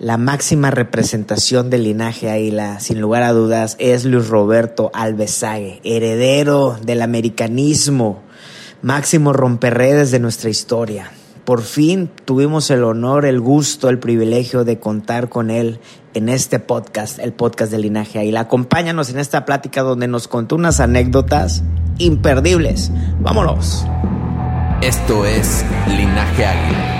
La máxima representación del linaje Águila, sin lugar a dudas, es Luis Roberto Alvesague, heredero del americanismo, máximo romperredes de nuestra historia. Por fin tuvimos el honor, el gusto, el privilegio de contar con él en este podcast, el podcast del Linaje Águila. Acompáñanos en esta plática donde nos contó unas anécdotas imperdibles. Vámonos. Esto es Linaje Águila.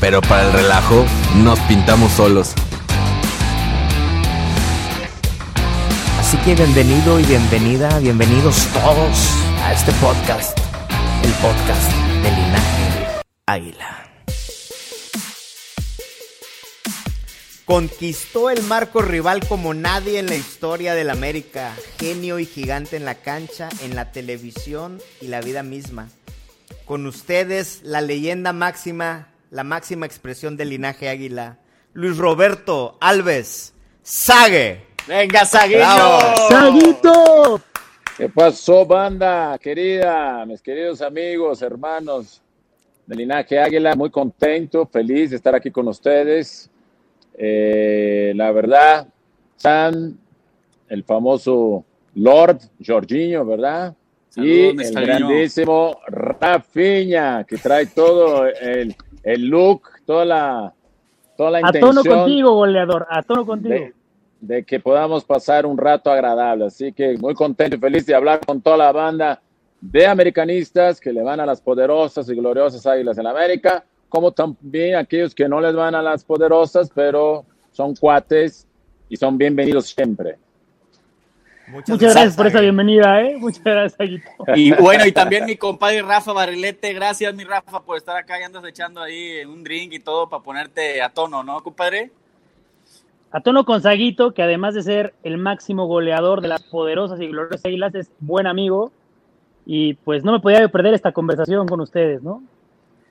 pero para el relajo nos pintamos solos. Así que bienvenido y bienvenida, bienvenidos todos a este podcast, el podcast del linaje Águila. Conquistó el marco rival como nadie en la historia del América, genio y gigante en la cancha, en la televisión y la vida misma. Con ustedes, la leyenda máxima, la máxima expresión del linaje águila, Luis Roberto Alves Sague. Venga, Saguillo. ¡Saguito! ¿Qué pasó, banda querida? Mis queridos amigos, hermanos del linaje águila, muy contento, feliz de estar aquí con ustedes. Eh, la verdad, San, el famoso Lord Jorginho, ¿verdad? y el grandísimo Rafinha, que trae todo el, el look, toda la, toda la A intención. tono contigo, goleador, a tono contigo. de, de que podamos pasar un rato agradable. Así que muy contento y feliz de hablar con toda la banda de americanistas que le van a las poderosas y gloriosas Águilas en América, como también aquellos que no les van a las poderosas, pero son cuates y son bienvenidos siempre. Muchas gracias por esa bienvenida, ¿eh? Muchas gracias, Aguito. Y bueno, y también mi compadre Rafa Barrilete, gracias mi Rafa por estar acá y andas echando ahí un drink y todo para ponerte a tono, ¿no, compadre? A tono con Saguito, que además de ser el máximo goleador de las poderosas y gloriosas águilas, es buen amigo. Y pues no me podía perder esta conversación con ustedes, ¿no?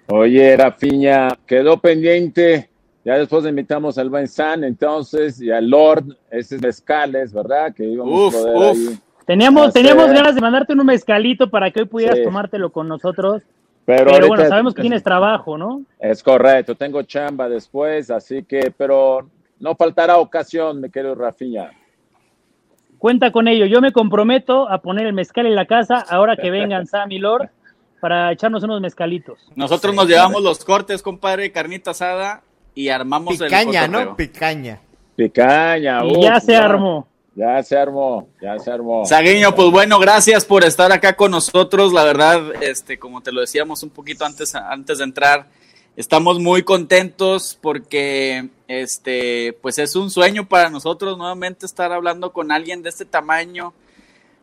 Oye, Rafiña, quedó pendiente. Ya después invitamos al buen San, entonces, y al Lord, ese es Mezcales, ¿verdad? Que íbamos Uf, a poder uf. ahí. Teníamos, teníamos ganas de mandarte un mezcalito para que hoy pudieras Sí. tomártelo con nosotros. Pero, Pero, ahorita bueno, sabemos que tienes trabajo, ¿no? Es correcto, tengo chamba después, así que, pero no faltará ocasión, mi querido Rafiña. Cuenta con ello. Yo me comprometo a poner el mezcal en la casa ahora que vengan Sam y Lord para echarnos unos mezcalitos. Nosotros nos llevamos los cortes, compadre, carnita asada y armamos Picaña, el cotorreo. ¿no? Picaña. Picaña, Y uf, ya se armó. Ya se armó, ya se armó. Saguiño, pues bueno, gracias por estar acá con nosotros. La verdad, este, como te lo decíamos un poquito antes, antes de entrar, estamos muy contentos porque, este, pues es un sueño para nosotros nuevamente estar hablando con alguien de este tamaño.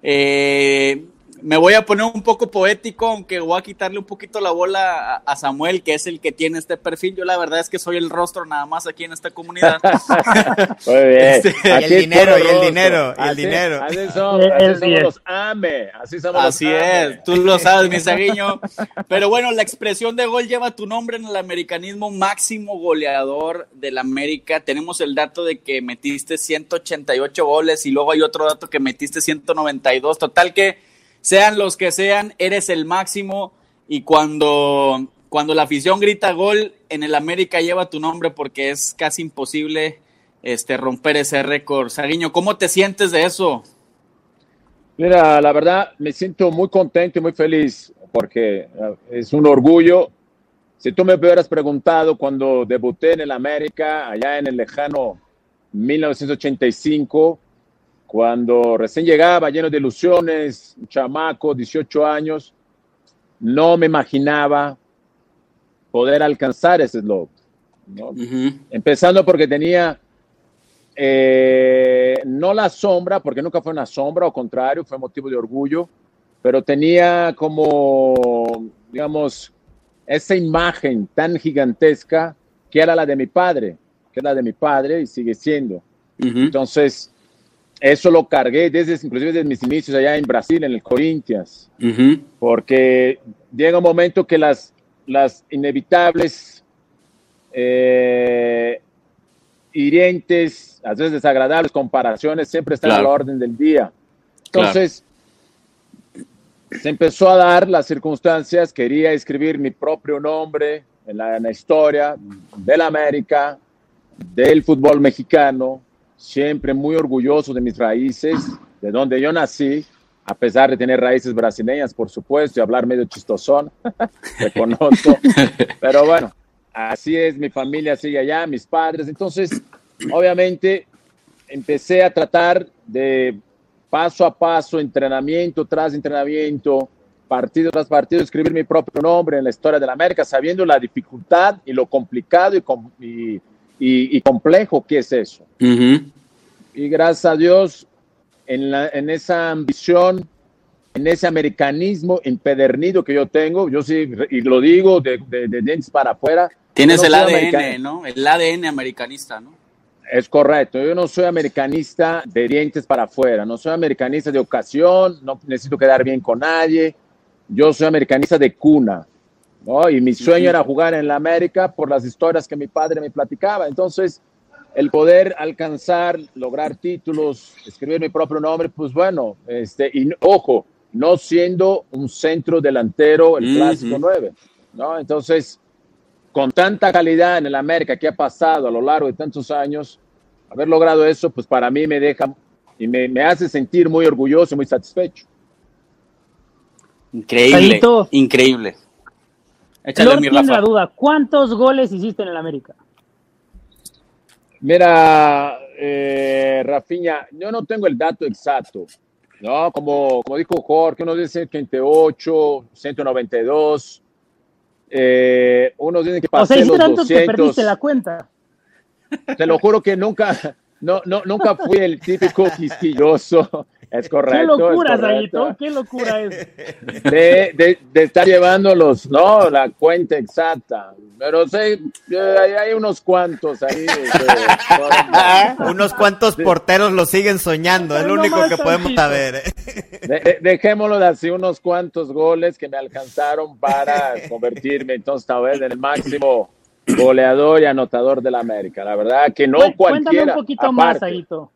Eh, me voy a poner un poco poético, aunque voy a quitarle un poquito la bola a, a Samuel, que es el que tiene este perfil. Yo la verdad es que soy el rostro nada más aquí en esta comunidad. Muy bien. Este, y el dinero, y el dinero, y el Así- dinero. Así somos, así somos los AME, así somos Así los AME. es, tú lo sabes, mi Saguiño. Pero bueno, la expresión de gol lleva tu nombre en el americanismo máximo goleador del América. Tenemos el dato de que metiste 188 goles y luego hay otro dato que metiste 192. Total que sean los que sean, eres el máximo y cuando, cuando la afición grita gol en el América lleva tu nombre porque es casi imposible este, romper ese récord. Saguiño, ¿cómo te sientes de eso? Mira, la verdad me siento muy contento y muy feliz porque eh, es un orgullo si tú me hubieras preguntado cuando debuté en el América, allá en el lejano 1985, cuando recién llegaba lleno de ilusiones, un chamaco, 18 años, no me imaginaba poder alcanzar ese eslogan. Empezando porque tenía eh, no la sombra, porque nunca fue una sombra, al contrario, fue motivo de orgullo, pero tenía como, digamos, esa imagen tan gigantesca que era la de mi padre, que era la de mi padre y sigue siendo. Entonces, eso lo cargué desde, inclusive desde mis inicios allá en Brasil, en el Corinthians, porque llega un momento que las, las inevitables eh, hirientes, a veces desagradables comparaciones siempre están a la orden del día. Entonces, se empezó a dar las circunstancias, quería escribir mi propio nombre en la, en la historia de la América, del fútbol mexicano, siempre muy orgulloso de mis raíces, de donde yo nací, a pesar de tener raíces brasileñas, por supuesto, y hablar medio chistosón, reconozco, pero bueno, así es, mi familia sigue allá, mis padres, entonces, obviamente, empecé a tratar de paso a paso, entrenamiento tras entrenamiento, partido tras partido, escribir mi propio nombre en la historia de la América, sabiendo la dificultad y lo complicado y, y, complejo que es eso. Y gracias a Dios, en, la, en esa ambición, en ese americanismo empedernido que yo tengo, yo sí, y lo digo de, de, dientes para afuera. Tienes el ADN, ¿no? El ADN americanista, ¿no? Es correcto, yo no soy americanista de dientes para afuera, no soy americanista de ocasión, no necesito quedar bien con nadie, yo soy americanista de cuna, ¿no? Y mi sueño era jugar en la América por las historias que mi padre me platicaba, entonces el poder alcanzar, lograr títulos, escribir mi propio nombre, pues bueno, este, y ojo, no siendo un centro delantero, el clásico 9, ¿no? Entonces, con tanta calidad en el América que ha pasado a lo largo de tantos años, haber logrado eso, pues para mí me deja y me, me hace sentir muy orgulloso y muy satisfecho. Increíble, increíble. Échale mi Rafa. la duda, ¿cuántos goles hiciste en el América? Mira, eh, Rafiña, yo no tengo el dato exacto, ¿no? Como, como dijo Jorge, uno dice 128, 192, eh, unos dicen que pasé o sea, los tanto 200. Que perdiste la cuenta. Te lo juro que nunca, no, no, nunca fui el típico quisquilloso es correcto. Qué locura, Zayito, qué locura es. De, de, de, estar llevándolos, no, la cuenta exacta. Pero sí, hay, hay unos cuantos ahí. unos cuantos porteros lo siguen soñando, es lo único que podemos saber. De, dejémoslo de así, unos cuantos goles que me alcanzaron para convertirme entonces tal vez en el máximo goleador y anotador de la América. La verdad que no cualquiera. Cuéntame un poquito más, Zayito.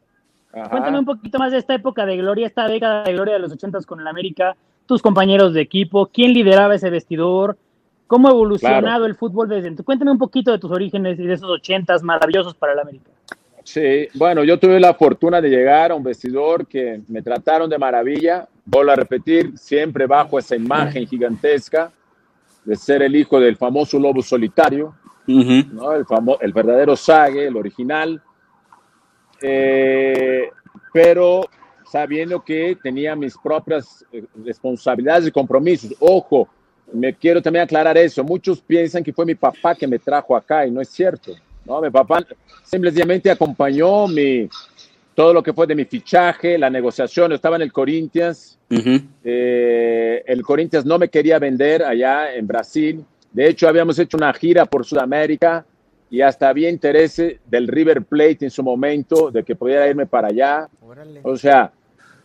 Cuéntame un poquito más de esta época de gloria, esta década de gloria de los ochentas con el América, tus compañeros de equipo, quién lideraba ese vestidor, cómo ha evolucionado el fútbol desde entonces. Cuéntame un poquito de tus orígenes y de esos ochentas maravillosos para el América. Sí, bueno, yo tuve la fortuna de llegar a un vestidor que me trataron de maravilla, vuelvo a repetir, siempre bajo esa imagen gigantesca de ser el hijo del famoso lobo solitario, ¿no? el, el verdadero Sague, el original eh, pero sabiendo que tenía mis propias eh, responsabilidades y compromisos. Ojo, me quiero también aclarar eso. Muchos piensan que fue mi papá que me trajo acá y no es cierto. ¿no? Mi papá simplemente acompañó mi, todo lo que fue de mi fichaje, la negociación. estaba en el Corinthians. Eh, el Corinthians no me quería vender allá en Brasil. De hecho, habíamos hecho una gira por Sudamérica y hasta había interés del River Plate en su momento de que pudiera irme para allá. O sea,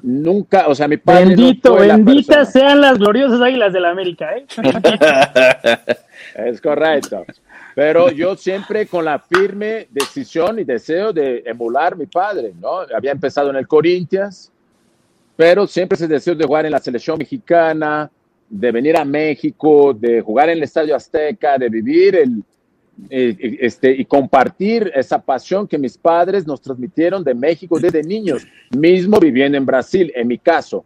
nunca, o sea, mi padre. Bendito, benditas sean las gloriosas águilas de la América, ¿eh? es correcto. Pero yo siempre con la firme decisión y deseo de emular a mi padre, ¿no? Había empezado en el Corinthians, pero siempre ese deseo de jugar en la selección mexicana, de venir a México, de jugar en el Estadio Azteca, de vivir el, eh, eh, este, y compartir esa pasión que mis padres nos transmitieron de México desde niños, mismo viviendo en Brasil, en mi caso.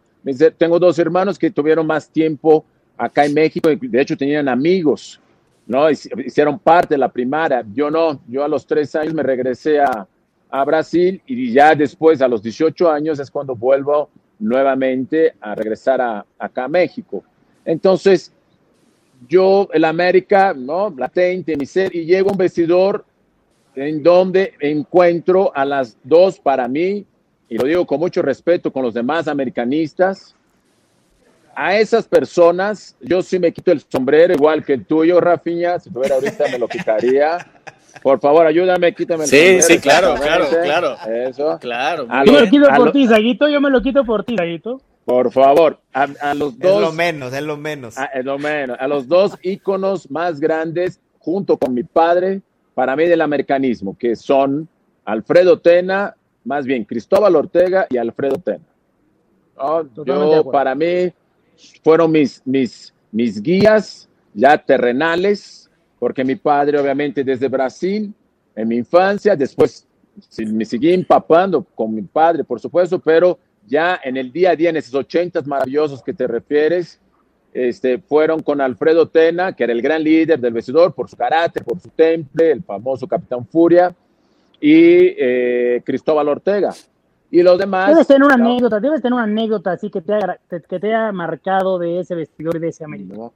Tengo dos hermanos que tuvieron más tiempo acá en México, de hecho tenían amigos ¿no? Hicieron parte de la primaria. Yo no, yo a los tres años me regresé a, a Brasil y ya después, a los 18 años, es cuando vuelvo nuevamente a regresar a, acá a México. Entonces, yo, el América, ¿no? Mi ser, y llego a un vestidor en donde encuentro a las dos para mí, y lo digo con mucho respeto con los demás americanistas, a esas personas, yo sí me quito el sombrero, igual que el tuyo, Rafiña, si tuviera ahorita me lo quitaría. Por favor, ayúdame, quítame el Sí, sí, claro, claro, claro. Eso. Claro. yo me lo quito por ti, Saguito, yo me lo quito por ti, Saguito. Por favor, a, los dos. Es lo menos, es lo menos. A, es lo menos. A los dos íconos más grandes, junto con mi padre, para mí del americanismo, que son Alfredo Tena, más bien Cristóbal Ortega y Alfredo Tena. yo, para mí, fueron mis, mis, mis guías ya terrenales, porque mi padre obviamente desde Brasil, en mi infancia, después me seguí empapando con mi padre, por supuesto, pero ya en el día a día, en esos ochentas maravillosos que te refieres, este, fueron con Alfredo Tena, que era el gran líder del vestidor por su carácter, por su temple, el famoso Capitán Furia, y eh, Cristóbal Ortega, y los demás. Debes tener una anécdota, debes tener una anécdota así que te haya, que te haya marcado de ese vestidor y de ese americano.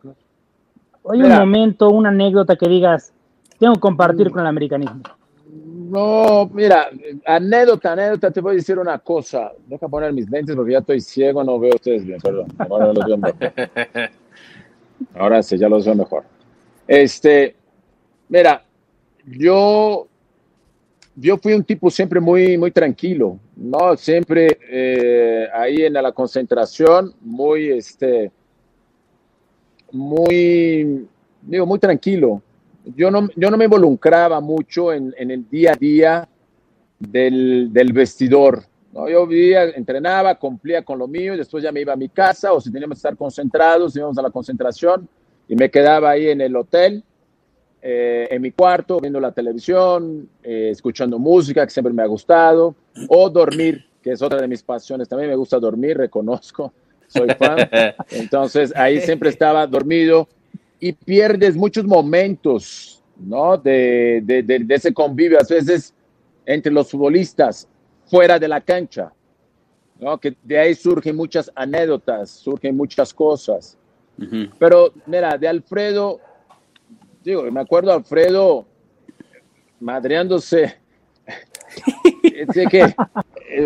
Hay un momento, una anécdota que digas, tengo que compartir con el americanismo. No, mira, anécdota, anécdota, te voy a decir una cosa. Deja poner mis lentes porque ya estoy ciego, no veo ustedes bien, perdón. Ahora los veo mejor. Ahora sí, ya los veo mejor. Este, mira, yo yo fui un tipo siempre muy, muy tranquilo, ¿no? Siempre eh, ahí en la concentración, muy, este, muy, digo, muy tranquilo. Yo no, yo no me involucraba mucho en, en el día a día del, del vestidor. ¿no? Yo vivía, entrenaba, cumplía con lo mío y después ya me iba a mi casa o si teníamos que estar concentrados, íbamos a la concentración y me quedaba ahí en el hotel eh, en mi cuarto, viendo la televisión, eh, escuchando música, que siempre me ha gustado, o dormir, que es otra de mis pasiones. También me gusta dormir, reconozco, soy fan. Entonces ahí siempre estaba dormido y pierdes muchos momentos, ¿no? De, de, de, ese convivio, a veces entre los futbolistas, fuera de la cancha, ¿no? Que de ahí surgen muchas anécdotas, surgen muchas cosas. Pero mira, de Alfredo digo, me acuerdo a Alfredo madreándose. que,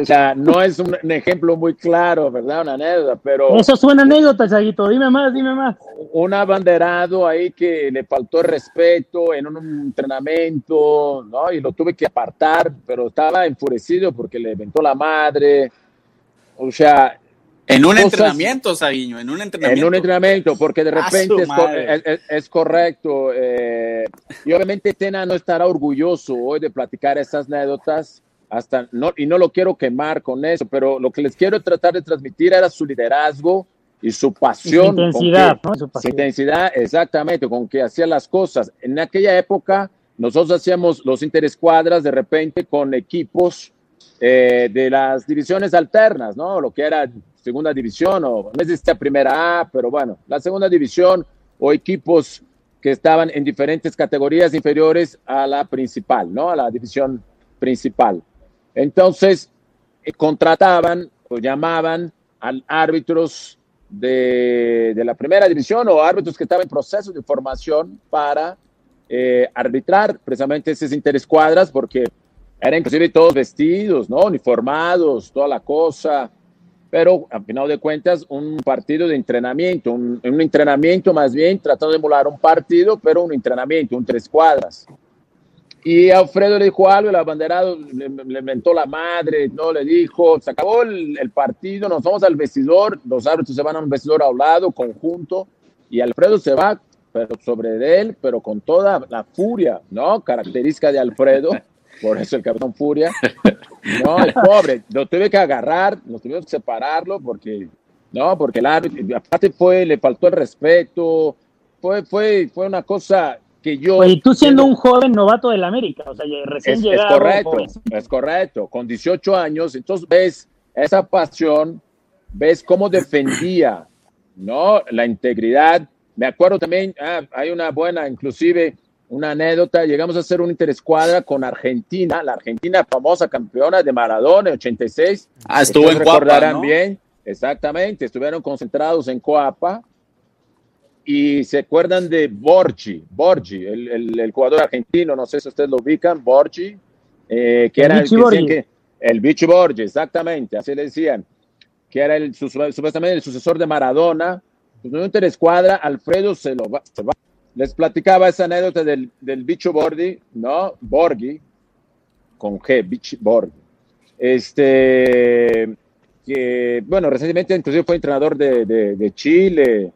o sea, no es un, ejemplo muy claro, ¿verdad? Una anécdota, pero. Eso suena anécdota, Chaguito. Dime más, dime más. Un abanderado ahí que le faltó respeto en un entrenamiento, ¿no? Y lo tuve que apartar, pero estaba enfurecido porque le inventó la madre. O sea, en un entrenamiento, Saguiño, en un entrenamiento. En un entrenamiento, porque de repente es, correcto. Eh, y obviamente Tena no estará orgulloso hoy de platicar esas anécdotas, hasta no, y no lo quiero quemar con eso, pero lo que les quiero tratar de transmitir era su liderazgo y su pasión. su intensidad, Su, intensidad, exactamente, con que hacía las cosas. En aquella época, nosotros hacíamos los interescuadras de repente con equipos eh, de las divisiones alternas, ¿no? Lo que era segunda división o no esta primera A, pero bueno, la segunda división o equipos que estaban en diferentes categorías inferiores a la principal, ¿no? A la división principal. Entonces, eh, contrataban o llamaban a árbitros de, de, la primera división o árbitros que estaban en proceso de formación para eh, arbitrar precisamente esas interescuadras, porque eran inclusive todos vestidos, ¿no? Uniformados, toda la cosa pero al final de cuentas un partido de entrenamiento, un, entrenamiento más bien tratando de emular un partido, pero un entrenamiento, un tres cuadras. Y Alfredo le dijo algo, el abanderado le, le mentó la madre, no le dijo, se acabó el, el, partido, nos vamos al vestidor, los árbitros se van a un vestidor a un lado, conjunto, y Alfredo se va, pero sobre él, pero con toda la furia, ¿no? Característica de Alfredo por eso el Capitán Furia. No, el pobre, lo tuve que agarrar, nos tuvimos que separarlo porque, no, porque el árbitro, aparte fue, le faltó el respeto, fue, fue, fue una cosa que yo... Y tú siendo un joven novato del América, o sea, recién es, llegado. Es correcto, es correcto, con 18 años, entonces ves esa pasión, ves cómo defendía, ¿no? La integridad me acuerdo también, ah, hay una buena, inclusive una anécdota, llegamos a hacer una interescuadra con Argentina, la Argentina famosa campeona de Maradona, 86. Ah, estuvo en Coapa, ¿no? bien, exactamente, estuvieron concentrados en Coapa y se acuerdan de Borgi, Borgi, el, el, jugador argentino, no sé si ustedes lo ubican, Borgi, eh, que era el, que, el Bicho Borgi, exactamente, así le decían, que era el, supuestamente el sucesor de Maradona, pues no interescuadra, Alfredo se lo va, Les platicaba esa anécdota del, del bicho Bordi, ¿no? Borgi, con G, bicho Borgi. Este, que, bueno, recientemente inclusive fue entrenador de, de, Chile,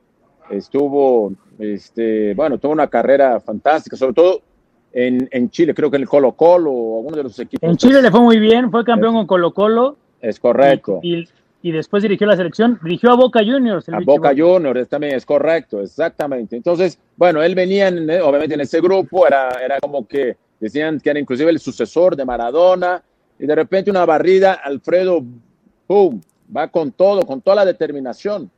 estuvo, este, bueno, tuvo una carrera fantástica, sobre todo en, en, Chile, creo que en el Colo Colo o alguno de los equipos. En Chile le fue muy bien, fue campeón con Colo Colo. Es correcto y después dirigió la selección, dirigió a Boca Juniors. a Boca Juniors también es correcto, exactamente. Entonces, bueno, él venía obviamente en ese grupo, era, era como que decían que era inclusive el sucesor de Maradona, y de repente una barrida, Alfredo, ¡pum!, va con todo, con toda la determinación.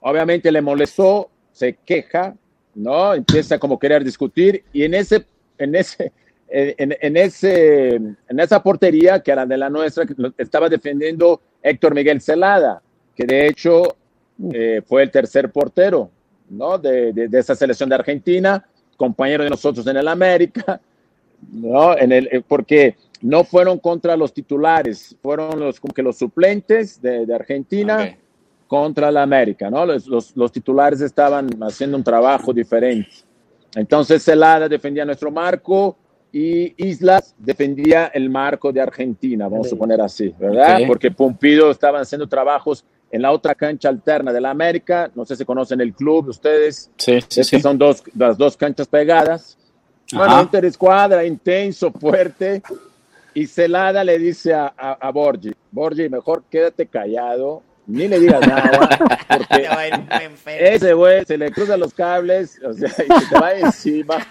Obviamente le molestó, se queja, ¿no? Empieza como querer discutir, y en ese, en ese, en, ese, en esa portería, que era de la nuestra, estaba defendiendo Héctor Miguel Celada, que de hecho eh, fue el tercer portero ¿no? de, esa selección de Argentina, compañero de nosotros en el América, ¿no? en el, eh, porque no fueron contra los titulares, fueron los, que los suplentes de, de Argentina contra la América, ¿no? Los, los, los, titulares estaban haciendo un trabajo diferente. Entonces Celada defendía nuestro marco, y Islas defendía el marco de Argentina, vamos a poner así, ¿verdad? Porque Pumpido estaban haciendo trabajos en la otra cancha alterna de la América, no sé si conocen el club ustedes, sí, sí, sí. son dos, las dos canchas pegadas. Bueno, interescuadra, intenso, fuerte, y Celada le dice a, a, Borgi, Borgi, mejor quédate callado, ni le digas nada, porque ese güey se le cruzan los cables, o sea, y se te va encima.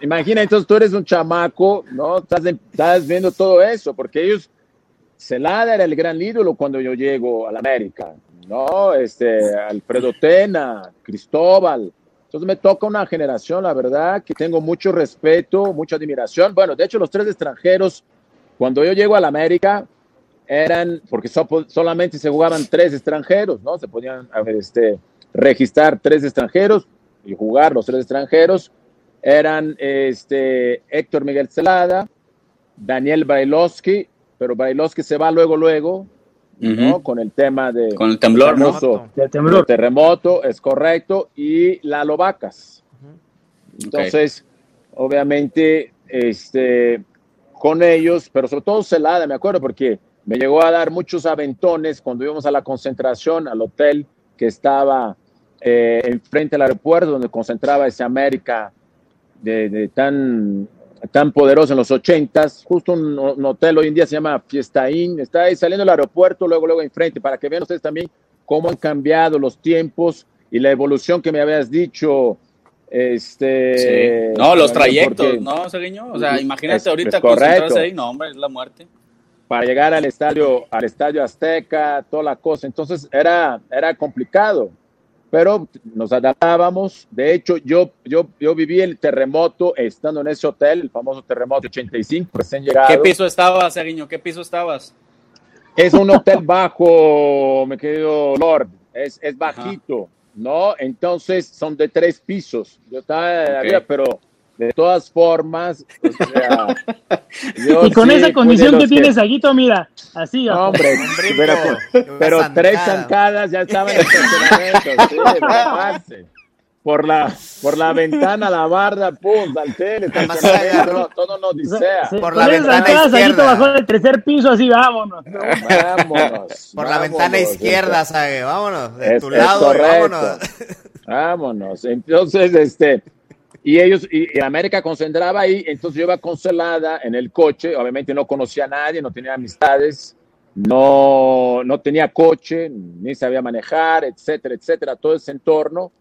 Imagina, entonces tú eres un chamaco, ¿no? Estás, estás viendo todo eso, porque ellos, Celada era el gran ídolo cuando yo llego a la América, ¿no? Este, Alfredo Tena, Cristóbal. Entonces me toca una generación, la verdad, que tengo mucho respeto, mucha admiración. Bueno, de hecho, los tres extranjeros, cuando yo llego a la América, eran, porque solamente se jugaban tres extranjeros, ¿no? Se podían este, registrar tres extranjeros y jugar los tres extranjeros eran este, Héctor Miguel Celada, Daniel Bailovsky, pero Bailovsky se va luego, luego, ¿no? Con el tema de... Con el temblor, ¿no? terremoto, es correcto, y Lalo Vacas. Entonces, obviamente, este, con ellos, pero sobre todo Celada, me acuerdo, porque me llegó a dar muchos aventones cuando íbamos a la concentración, al hotel que estaba eh, enfrente del aeropuerto, donde concentraba ese América de, tan, tan poderoso en los ochentas, justo un, hotel hoy en día se llama Fiesta Inn, está ahí saliendo del aeropuerto, luego, luego enfrente, para que vean ustedes también cómo han cambiado los tiempos y la evolución que me habías dicho. Este, No, los trayectos, ¿no, Seguiño? O sea, imagínate ahorita concentrarse ahí, no, hombre, es la muerte. Para llegar al estadio, al estadio Azteca, toda la cosa. Entonces era, era complicado pero nos adaptábamos. De hecho, yo, yo, yo viví el terremoto estando en ese hotel, el famoso terremoto 85, recién llegado. ¿Qué piso estabas, Ariño? ¿Qué piso estabas? Es un hotel bajo, mi querido Lord, es, es bajito, ¿no? Entonces son de tres pisos. Yo estaba arriba, pero de todas formas, y con esa condición que, tienes, Aguito, mira, así. hombre, pero, tres zancadas ya estaban en el estacionamiento. por la, por la ventana, la barda, pum, salté, todo, todo nos disea. por la ventana izquierda. bajó del tercer piso, así, vámonos. vámonos. Por la ventana izquierda, sabe, vámonos. De tu lado, vámonos. Vámonos. Entonces, este, y ellos, y, América concentraba ahí, entonces yo iba concelada en el coche, obviamente no conocía a nadie, no tenía amistades, no, no tenía coche, ni sabía manejar, etcétera, etcétera, todo ese entorno.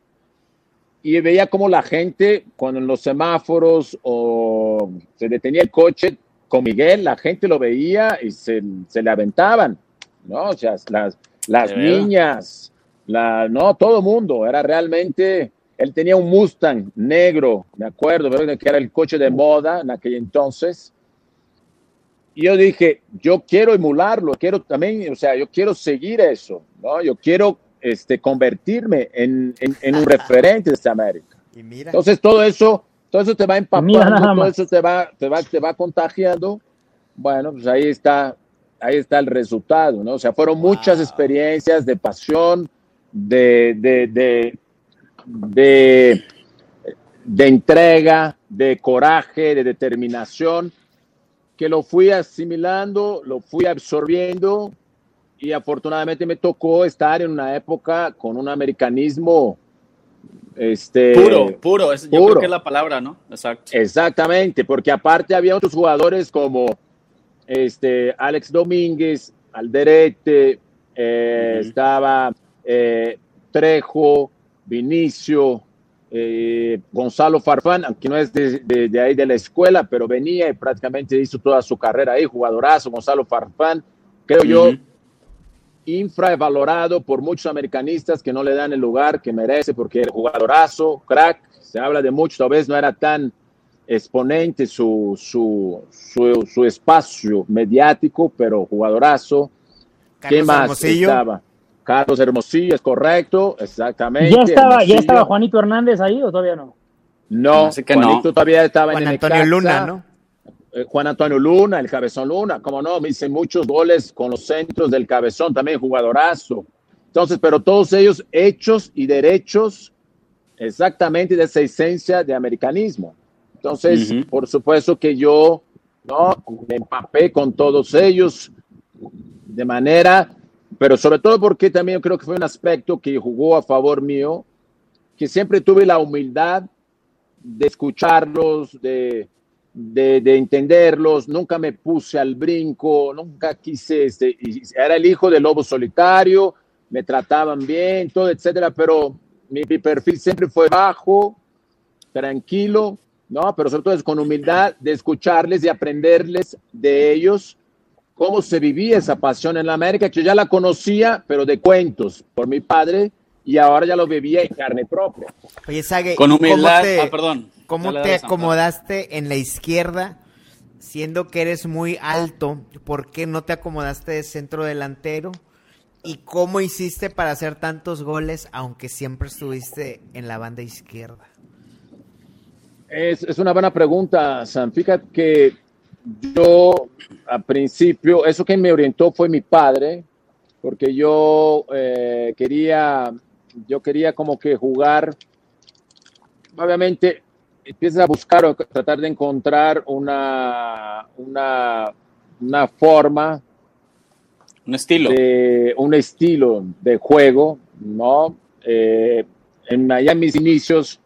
Y veía como la gente, cuando en los semáforos o se detenía el coche con Miguel, la gente lo veía y se, se le aventaban, ¿no? O sea, las, las niñas, La, no, todo mundo, era realmente, él tenía un Mustang negro, me acuerdo, que era el coche de moda en aquel entonces. Y yo dije, yo quiero emularlo, quiero también, o sea, yo quiero seguir eso, ¿no? Yo quiero este, convertirme en, en, un referente de esta América. Entonces todo eso, todo eso te va empapando, todo eso te va, te va, te va contagiando. Bueno, pues ahí está, ahí está el resultado, ¿no? O sea, fueron muchas experiencias de pasión, de, de, de, de, de entrega, de coraje, de determinación, que lo fui asimilando, lo fui absorbiendo y afortunadamente me tocó estar en una época con un americanismo este, puro, puro, yo creo que es la palabra, ¿no? Exacto. Exactamente, porque aparte había otros jugadores como este, Alex Domínguez, Alderete, eh, estaba eh, Trejo, Vinicio, eh, Gonzalo Farfán, aunque no es de, ahí de la escuela, pero venía y prácticamente hizo toda su carrera ahí, jugadorazo, Gonzalo Farfán, creo yo, infravalorado por muchos americanistas que no le dan el lugar que merece, porque era jugadorazo, crack, se habla de mucho, tal vez no era tan exponente su, su, su, espacio mediático, pero jugadorazo. ¿Qué más estaba? Carlos Hermosillo, es correcto, exactamente. ¿Ya estaba, ¿Ya estaba Juanito Hernández ahí o todavía no? No, que Juanito todavía estaba Juan Antonio Luna, ¿no? Eh, Juan Antonio Luna, el Cabezón Luna, como no, me hice muchos goles con los centros del Cabezón, también jugadorazo. Entonces, pero todos ellos hechos y derechos exactamente de esa esencia de americanismo. Entonces, por supuesto que yo ¿no? me empapé con todos ellos de manera, pero sobre todo porque también creo que fue un aspecto que jugó a favor mío, que siempre tuve la humildad de escucharlos, de, de, entenderlos, nunca me puse al brinco, nunca quise, este, era el hijo del lobo solitario, me trataban bien, todo, etcétera, pero mi perfil siempre fue bajo, tranquilo, ¿no? Pero sobre todo es con humildad de escucharles y aprenderles de ellos cómo se vivía esa pasión en la América, que yo ya la conocía, pero de cuentos por mi padre, y ahora ya lo vivía en carne propia. Oye, Sague, con humildad, ¿cómo te, ah, perdón, ¿cómo te acomodaste en la izquierda, siendo que eres muy alto? ¿Por qué no te acomodaste de centro delantero? ¿Y cómo hiciste para hacer tantos goles, aunque siempre estuviste en la banda izquierda? Es, es, una buena pregunta, Sam. Fíjate que yo, al principio, eso que me orientó fue mi padre, porque yo eh, quería, yo quería como que jugar, obviamente empiezas a buscar o tratar de encontrar una, una, una forma, un estilo, de, un estilo de juego, ¿no? Eh, en, allá en mis inicios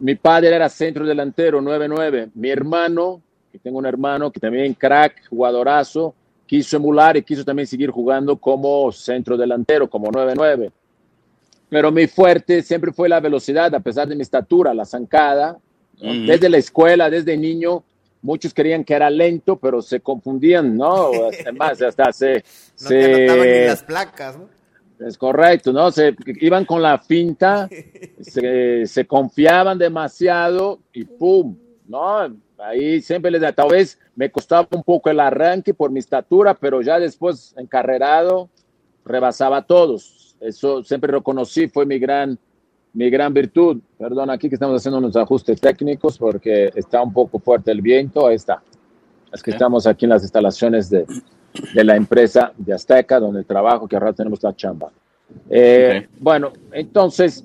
mi padre era centro delantero, 9-9. Mi hermano, que tengo un hermano que también crack, jugadorazo, quiso emular y quiso también seguir jugando como centro delantero, como 9-9. Pero mi fuerte siempre fue la velocidad, a pesar de mi estatura, la zancada. Desde la escuela, desde niño, muchos querían que era lento, pero se confundían, ¿no? Además, hasta se... no se... ni las placas, ¿no? Es correcto, ¿no? Se iban con la finta, se, confiaban demasiado y ¡pum! ¿No? Ahí siempre les da, tal vez me costaba un poco el arranque por mi estatura, pero ya después encarrerado rebasaba a todos. Eso siempre reconocí, fue mi gran, mi gran virtud. Perdón, aquí que estamos haciendo unos ajustes técnicos porque está un poco fuerte el viento. Ahí está. Es que estamos aquí en las instalaciones de, de la empresa de Azteca, donde trabajo, que ahora tenemos la chamba. Eh, bueno, entonces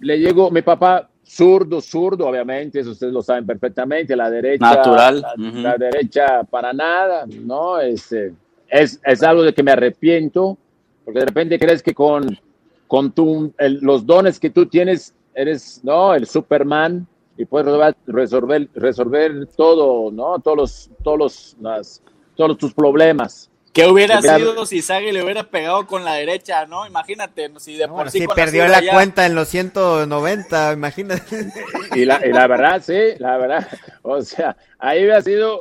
le llegó mi papá zurdo, zurdo, obviamente, eso ustedes lo saben perfectamente, la derecha. Natural. La, derecha para nada, ¿no? Este, es, es, algo de que me arrepiento, porque de repente crees que con, con tu, los dones que tú tienes, eres, ¿no? El Superman y puedes resolver, resolver todo, ¿no? Todos los, todos los, las, todos tus problemas. ¿Qué hubiera sido si Sagi le hubiera pegado con la derecha, no? Imagínate, si de por sí perdió la cuenta en los 190, imagínate. Y la, y la verdad, sí, la verdad. O sea, ahí hubiera sido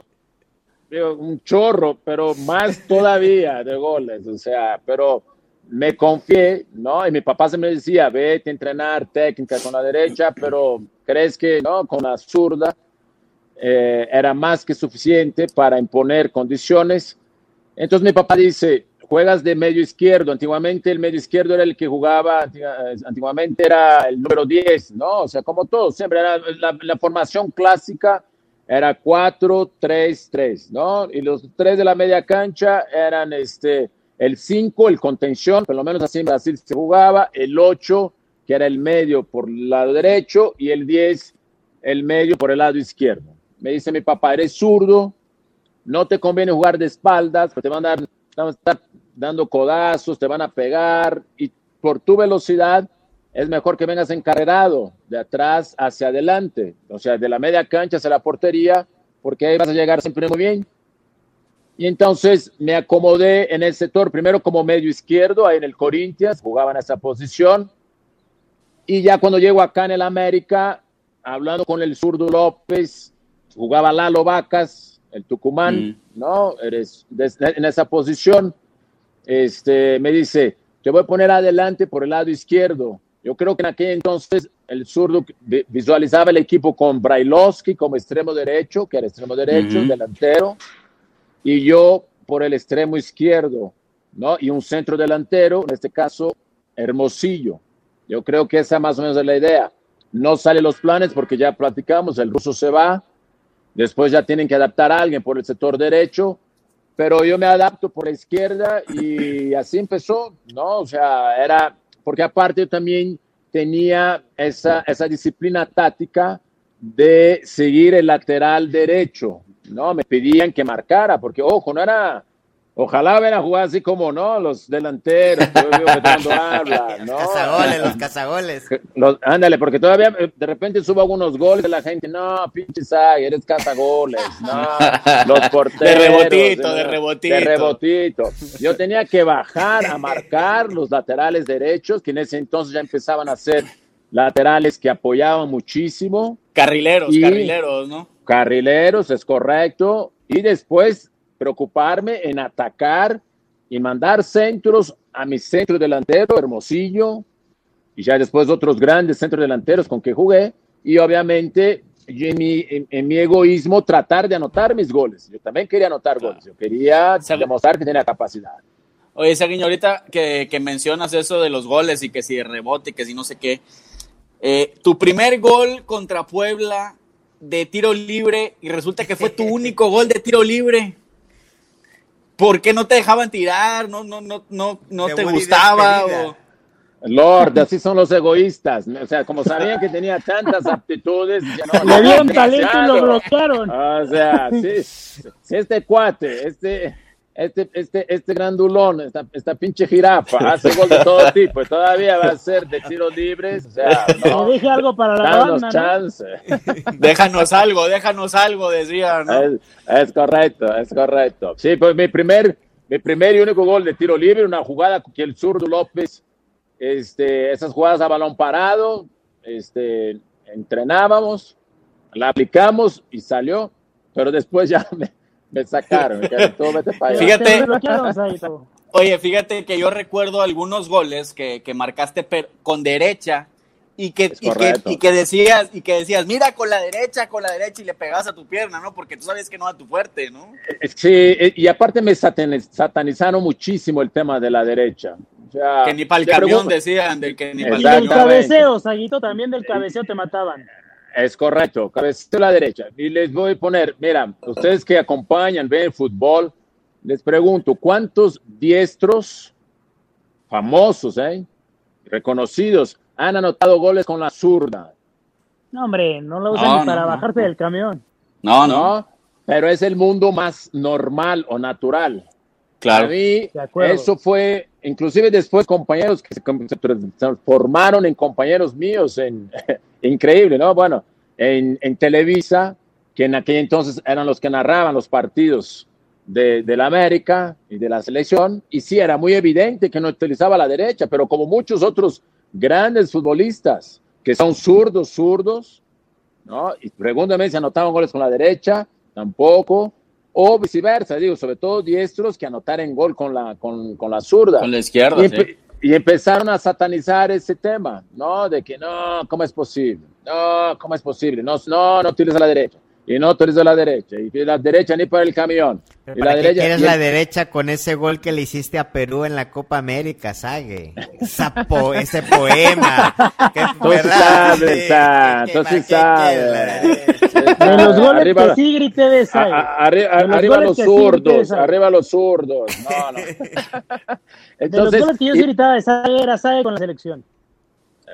un chorro, pero más todavía de goles. O sea, pero me confié, ¿no? Y mi papá se me decía, vete a entrenar técnica con la derecha, pero crees que, ¿no? Con la zurda eh, era más que suficiente para imponer condiciones. Entonces mi papá dice, juegas de medio izquierdo. Antiguamente el medio izquierdo era el que jugaba, antiguamente era el número 10, ¿no? O sea, como todo, siempre era la, formación clásica era 4, 3, 3, ¿no? Y los tres de la media cancha eran este, el 5, el contención, por lo menos así en Brasil se jugaba, el 8, que era el medio por el lado derecho, y el 10, el medio por el lado izquierdo. Me dice mi papá, eres zurdo, no te conviene jugar de espaldas, te van a dar, van estar dando codazos, te van a pegar y por tu velocidad es mejor que vengas encarrerado de atrás hacia adelante, o sea, de la media cancha hacia la portería, porque ahí vas a llegar siempre muy bien. Y entonces me acomodé en el sector, primero como medio izquierdo, ahí en el Corinthians, jugaba en esa posición. Y ya cuando llego acá en el América, hablando con el zurdo López, jugaba Lalo Vacas, el Tucumán, mm. ¿no? Eres en esa posición este, me dice, te voy a poner adelante por el lado izquierdo. Yo creo que en aquel entonces el zurdo visualizaba el equipo con Brailovsky como extremo derecho, que era extremo derecho, delantero, y yo por el extremo izquierdo, ¿no? Y un centro delantero, en este caso, Hermosillo. Yo creo que esa más o menos es la idea. No salen los planes porque ya platicamos, el ruso se va, después ya tienen que adaptar a alguien por el sector derecho, pero yo me adapto por la izquierda y así empezó, ¿no? O sea, era, porque aparte yo también tenía esa, esa disciplina táctica de seguir el lateral derecho, ¿no? Me pedían que marcara, porque ojo, no era Ojalá ven a jugar así como, ¿no? Los delanteros, habla, ¿no? Los cazagoles, los cazagoles. ándale, porque todavía eh, de repente subo algunos goles de la gente, no, pinche Zag, eres cazagoles, no, los porteros. De rebotito, de, rebotito. De rebotito. Yo tenía que bajar a marcar los laterales derechos, que en ese entonces ya empezaban a ser laterales que apoyaban muchísimo. Carrileros, carrileros, ¿no? Carrileros, es correcto. Y después preocuparme en atacar y mandar centros a mi centro delantero, Hermosillo, y ya después otros grandes centros delanteros con que jugué, y obviamente en mi, en, mi, egoísmo tratar de anotar mis goles. Yo también quería anotar goles, yo quería demostrar que tenía capacidad. Oye, Saguiño, ahorita que, que, mencionas eso de los goles y que si rebote, que si no sé qué, eh, tu primer gol contra Puebla de tiro libre y resulta que fue tu único gol de tiro libre. ¿Por qué no te dejaban tirar? ¿No, no, no, no, no te gustaba? Lord, así son los egoístas. O sea, como sabían que tenía tantas aptitudes, ya no, le dieron talento y lo bloquearon. O sea, sí, si este cuate, este, este, este, este grandulón, esta, esta pinche jirafa, hace gol de todo tipo y todavía va a ser de tiros libres. O sea, no. Deje algo para la banda, chance. Déjanos algo, déjanos algo, decía, ¿no? Es, correcto, es correcto. Sí, pues mi primer, mi primer y único gol de tiro libre, una jugada que el zurdo López, este, esas jugadas a balón parado, este, entrenábamos, la aplicamos y salió, pero después ya me me sacaron, Fíjate, oye, fíjate que yo recuerdo algunos goles que, que marcaste con derecha y que, y que, decías, y que decías, mira con la derecha, con la derecha y le pegabas a tu pierna, ¿no? Porque tú sabes que no a tu fuerte, ¿no? Sí, eh, y aparte me satanizaron muchísimo el tema de la derecha. que ni para el camión decían, del que ni para el camión. Y del cabeceo, Saguito, también del cabeceo te mataban. Es correcto, cabecito a la derecha. Y les voy a poner, mira, ustedes que acompañan, ven el fútbol, les pregunto, ¿cuántos diestros famosos, eh, reconocidos, han anotado goles con la zurda? No, hombre, no lo usan para bajarse del camión. No, no, pero es el mundo más normal o natural. Claro. A mí, eso fue, inclusive después compañeros que se, transformaron en compañeros míos, en, increíble, ¿no? Bueno, en, en, Televisa, que en aquel entonces eran los que narraban los partidos de, de, la América y de la selección, y sí, era muy evidente que no utilizaba la derecha, pero como muchos otros grandes futbolistas que son zurdos, zurdos, ¿no? Y pregúntame si anotaban goles con la derecha, tampoco. O viceversa, digo, sobre todo diestros que anotar en gol con la, con, con la zurda. Con la izquierda, y, empezaron a satanizar ese tema, ¿no? De que no, ¿cómo es posible? No, ¿cómo es posible? No, no, no utiliza la derecha y no autoriza la derecha, y la derecha ni para el camión. y la derecha, quieres la derecha con ese gol que le hiciste a Perú en la Copa América, Sague? ese poema. Tú sabes, tú sí sabes. De los goles arriba, que sí grité de Sague. arriba los zurdos, arriba los zurdos. No, no. Entonces, de los goles que yo sí gritaba de Sague era Sague con la selección.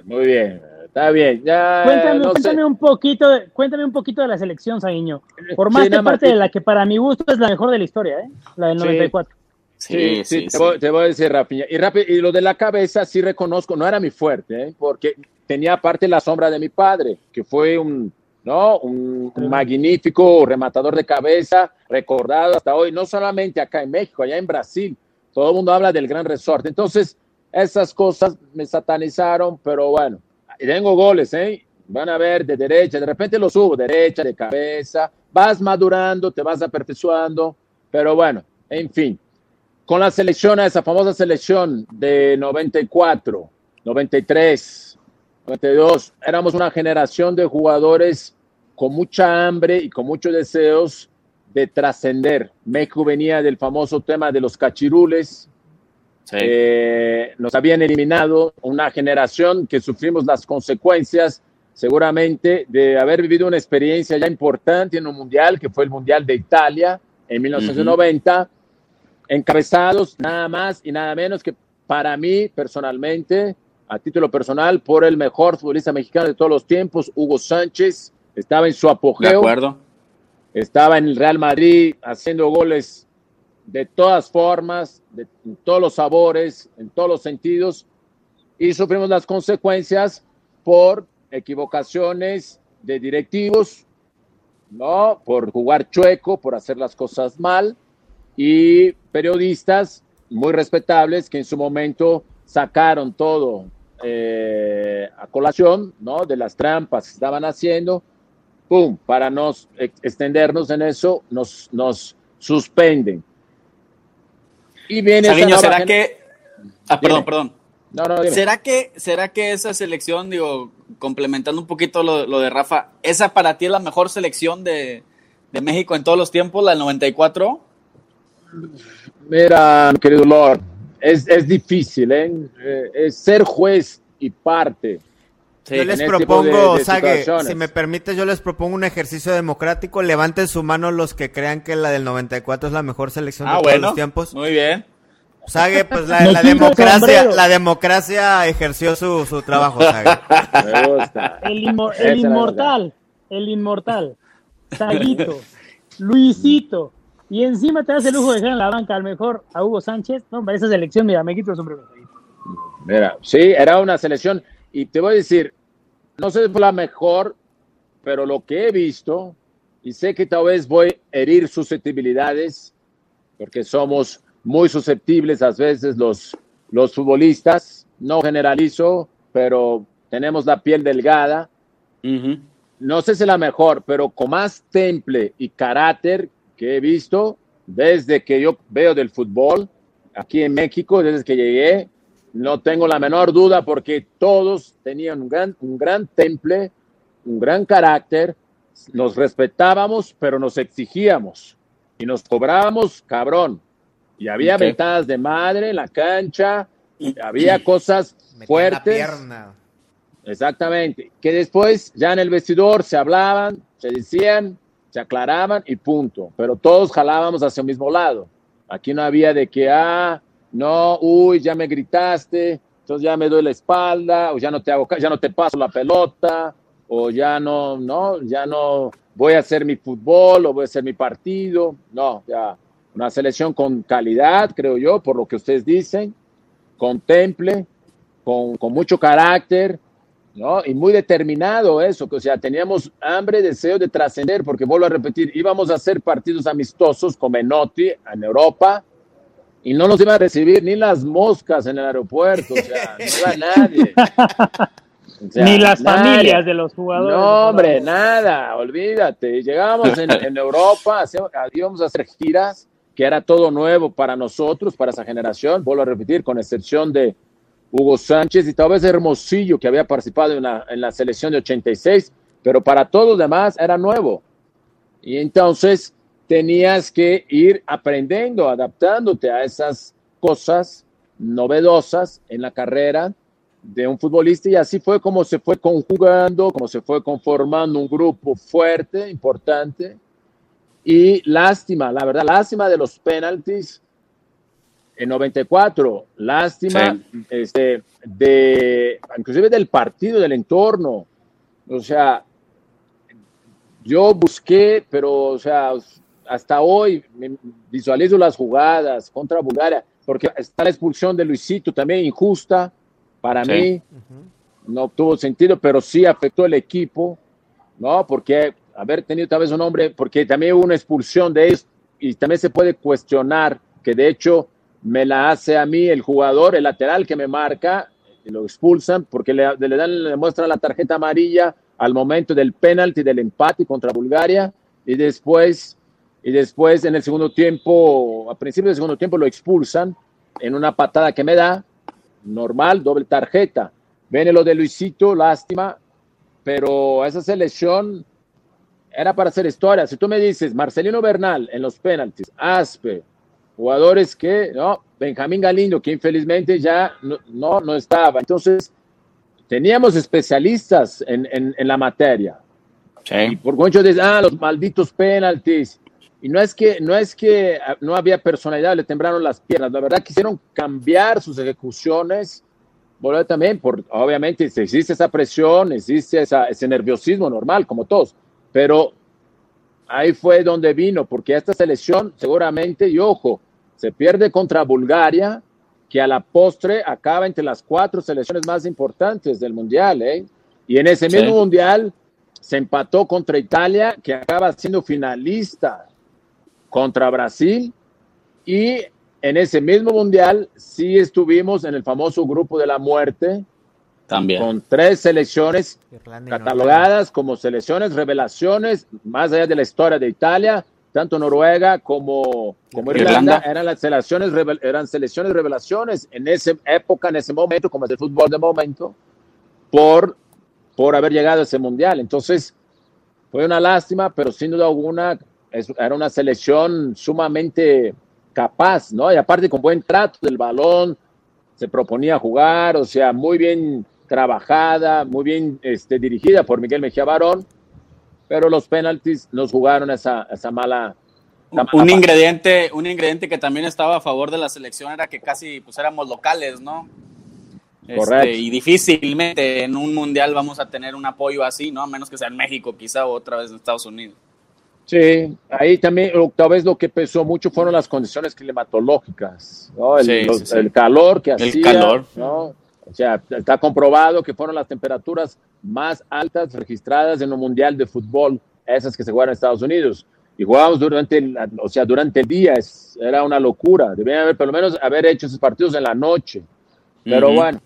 Muy bien. Está bien, ya. Cuéntame, un poquito, de, cuéntame un poquito de la selección, Saguiño. Formaste parte de la que para mi gusto es la mejor de la historia, ¿eh? La del 94. Sí, sí, te, voy, a decir rápido. Y, y lo de la cabeza sí reconozco, no era mi fuerte, ¿eh? porque tenía parte la sombra de mi padre, que fue un, ¿no? Un, magnífico rematador de cabeza, recordado hasta hoy, no solamente acá en México, allá en Brasil. Todo el mundo habla del gran resorte. Entonces, esas cosas me satanizaron, pero bueno, y tengo goles, ¿eh? Van a ver de derecha, de repente lo subo, derecha, de cabeza, vas madurando, te vas aperfeccionando, pero bueno, en fin. Con la selección, esa famosa selección de 94, 93, 92, éramos una generación de jugadores con mucha hambre y con muchos deseos de trascender. México venía del famoso tema de los cachirules, eh, nos habían eliminado una generación que sufrimos las consecuencias seguramente de haber vivido una experiencia ya importante en un mundial, que fue el Mundial de Italia en 1990, encabezados nada más y nada menos que para mí personalmente, a título personal, por el mejor futbolista mexicano de todos los tiempos, Hugo Sánchez, estaba en su apogeo. De acuerdo. Estaba en el Real Madrid haciendo goles de todas formas, de, en todos los sabores, en todos los sentidos, y sufrimos las consecuencias por equivocaciones de directivos, ¿no? Por jugar chueco, por hacer las cosas mal, y periodistas muy respetables que en su momento sacaron todo eh, a colación, ¿no? De las trampas que estaban haciendo, ¡pum! Para no extendernos en eso, nos, nos suspenden. Y viene ¿será que... Ah, perdón, perdón. ¿Será que, ¿Será que esa selección, digo, complementando un poquito lo, de Rafa, esa para ti es la mejor selección de, México en todos los tiempos, la del 94? Mira, querido Lord, es, difícil, ¿eh? ¿eh? Es ser juez y parte. Yo les este propongo, Sague, si me permite, yo les propongo un ejercicio democrático. Levanten su mano los que crean que la del 94 es la mejor selección de ah, todos los tiempos. Muy bien. Sague, pues la, democracia, la democracia ejerció su, su trabajo, Sague. Me gusta. El, inmortal, el inmortal, Saguito, Luisito, y encima te das el lujo de dejar en la banca al mejor a Hugo Sánchez. No, para esa selección, mira, me quito el sombrero. Mira, sí, era una selección, y te voy a decir, no sé si fue la mejor, pero lo que he visto, y sé que tal vez voy a herir susceptibilidades, porque somos muy susceptibles a veces los, los futbolistas, no generalizo, pero tenemos la piel delgada. No sé si es la mejor, pero con más temple y carácter que he visto desde que yo veo del fútbol aquí en México, desde que llegué, no tengo la menor duda porque todos tenían un gran, un gran temple, un gran carácter, nos respetábamos, pero nos exigíamos y nos cobrábamos cabrón. Y había ventadas de madre en la cancha, y había cosas fuertes. Exactamente. Que después ya en el vestidor se hablaban, se decían, se aclaraban y punto. Pero todos jalábamos hacia el mismo lado. Aquí no había de que, ah, no, uy, ya me gritaste, entonces ya me doy la espalda, o ya no te hago, ya no te paso la pelota, o ya no, no, ya no voy a hacer mi fútbol, o voy a hacer mi partido. No, ya una selección con calidad, creo yo, por lo que ustedes dicen, con temple, con, mucho carácter, ¿no? Y muy determinado eso, que o sea, teníamos hambre, deseo de trascender, porque vuelvo a repetir, íbamos a hacer partidos amistosos con Menotti en Europa y no nos iba a recibir ni las moscas en el aeropuerto, o sea, no iba nadie. Ni las familias de los jugadores. No, hombre, nada, olvídate. Llegábamos en, en Europa, íbamos a hacer giras, que era todo nuevo para nosotros, para esa generación, vuelvo a repetir, con excepción de Hugo Sánchez y tal vez Hermosillo, que había participado en la, en la selección de 86, pero para todos los demás era nuevo. Y entonces tenías que ir aprendiendo, adaptándote a esas cosas novedosas en la carrera de un futbolista. Y así fue como se fue conjugando, como se fue conformando un grupo fuerte, importante. Y lástima, la verdad, lástima de los penaltis en 94, lástima este, de, inclusive del partido, del entorno, o sea, yo busqué, pero, o sea, hasta hoy visualizo las jugadas contra Bulgaria, porque está la expulsión de Luisito también injusta para mí. No tuvo sentido, pero sí afectó el equipo, ¿no? Porque haber tenido tal vez un hombre, porque también hubo una expulsión de ellos y también se puede cuestionar que de hecho me la hace a mí el jugador, el lateral que me marca, y lo expulsan porque le, le dan, le muestran la tarjeta amarilla al momento del penalti del empate contra Bulgaria y después y después en el segundo tiempo, a principio del segundo tiempo lo expulsan en una patada que me da, normal, doble tarjeta. Viene lo de Luisito, lástima, pero esa selección era para hacer historia. Si tú me dices Marcelino Bernal en los penaltis, Aspe, jugadores que, no, Benjamín Galindo, que infelizmente ya no, no, estaba. Entonces, teníamos especialistas en, en, la materia. Y por mucho de, ah, los malditos penaltis. Y no es que no es que ah, no había personalidad, le temblaron las piernas. La verdad quisieron cambiar sus ejecuciones. Bueno, también, por, obviamente, existe esa presión, existe ese nerviosismo normal, como todos. Pero ahí fue donde vino, porque esta selección seguramente, y ojo, se pierde contra Bulgaria, que a la postre acaba entre las cuatro selecciones más importantes del Mundial. ¿eh? Y en ese mismo Mundial se empató contra Italia, que acaba siendo finalista contra Brasil y en ese mismo mundial sí estuvimos en el famoso grupo de la muerte. También. Con tres selecciones catalogadas como selecciones revelaciones, más allá de la historia de Italia, tanto Noruega como, como Irlanda, eran las selecciones, eran selecciones revelaciones en esa época, en ese momento, como es el fútbol de momento, por, por haber llegado a ese mundial. Entonces, fue una lástima, pero sin duda alguna era una selección sumamente capaz, ¿no? Y aparte con buen trato del balón, se proponía jugar, o sea, muy bien trabajada, muy bien este, dirigida por Miguel Mejía Barón, pero los penaltis nos jugaron esa, esa mala, un ingrediente, un ingrediente que también estaba a favor de la selección era que casi pues éramos locales, ¿no? Este, Correcto. y difícilmente en un mundial vamos a tener un apoyo así, ¿no? A menos que sea en México, quizá o otra vez en Estados Unidos. Sí, ahí también tal vez lo que pesó mucho fueron las condiciones climatológicas, ¿no? el, calor que hacía. El calor. ¿no? O sea, está comprobado que fueron las temperaturas más altas registradas en un mundial de fútbol, esas que se jugaron en Estados Unidos. Y jugábamos durante el, o sea, durante el día, era una locura. Debían haber, por lo menos, haber hecho esos partidos en la noche. Pero bueno,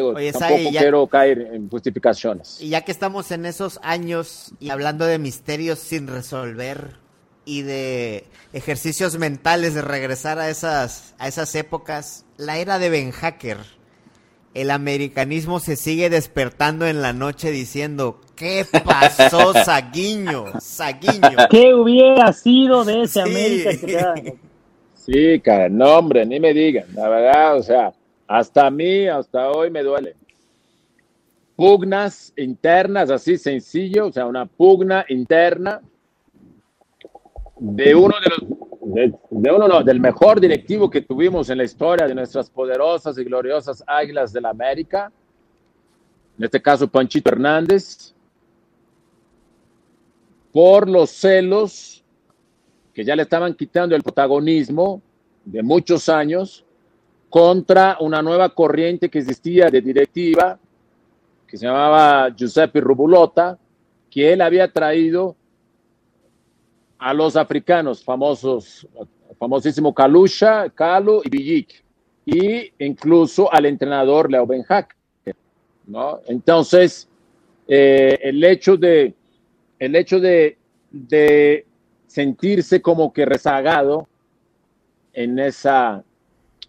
Oye, tampoco quiero caer en justificaciones. Y ya que estamos en esos años y hablando de misterios sin resolver y de ejercicios mentales de regresar a esas, a esas épocas, la era de Ben Hacker, el americanismo se sigue despertando en la noche diciendo, ¿qué pasó, Saguiño? Saguiño. ¿Qué hubiera sido de ese América? Sí, cara, no, hombre, ni me digan, la verdad, o sea, hasta a mí, hasta hoy me duele. Pugnas internas, así sencillo, o sea, una pugna interna de uno de los, de, uno no, del mejor directivo que tuvimos en la historia de nuestras poderosas y gloriosas Águilas de la América, en este caso Panchito Hernández, por los celos que ya le estaban quitando el protagonismo de muchos años contra una nueva corriente que existía de directiva, que se llamaba Giuseppe Rubulota, que él había traído a los africanos famosos, famosísimo Kalusha, Kalu y Villic, y incluso al entrenador Leo Ben ¿no? Entonces, eh, el hecho de, el hecho de, de sentirse como que rezagado en esa,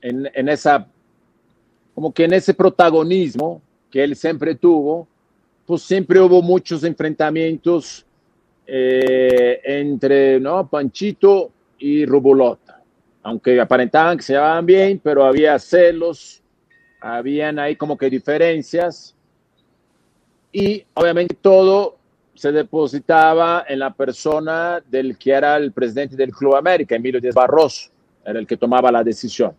en, en, esa, como que en ese protagonismo que él siempre tuvo, pues siempre hubo muchos enfrentamientos eh, entre ¿no? Panchito y Rubulota, aunque aparentaban que se llevaban bien, pero había celos, habían ahí como que diferencias y obviamente todo se depositaba en la persona del que era el presidente del Club América, Emilio Díaz Barroso, era el que tomaba la decisión.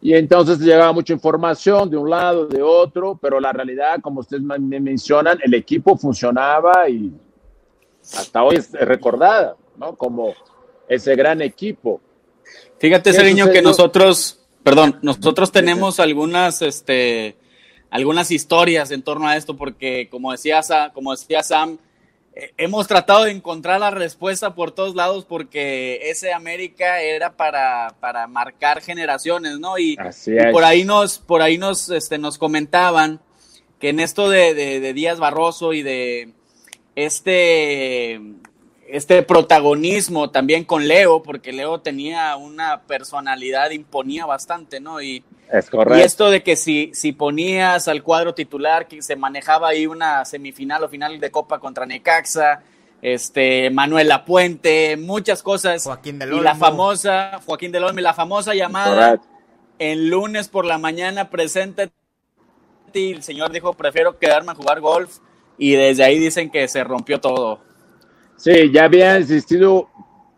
Y entonces llegaba mucha información de un lado, de otro, pero la realidad, como ustedes me mencionan, el equipo funcionaba y hasta hoy es recordada, ¿no? Como ese gran equipo. Fíjate, Seriño, que nosotros, perdón, nosotros tenemos algunas, este, algunas historias en torno a esto, porque como decía, como decía Sam, hemos tratado de encontrar la respuesta por todos lados porque ese América era para, para marcar generaciones, ¿no? Y, por ahí nos, por ahí nos, este, nos comentaban que en esto de, de Díaz Barroso y de este este protagonismo también con Leo, porque Leo tenía una personalidad, imponía bastante, ¿no? Y, es correcto. y esto de que si, si ponías al cuadro titular, que se manejaba ahí una semifinal o final de Copa contra Necaxa, este, Manuel Puente, muchas cosas. Joaquín del Y la famosa, Joaquín del Olmo, la famosa llamada en lunes por la mañana, presente y el señor dijo, prefiero quedarme a jugar golf, y desde ahí dicen que se rompió todo. Sí, ya había existido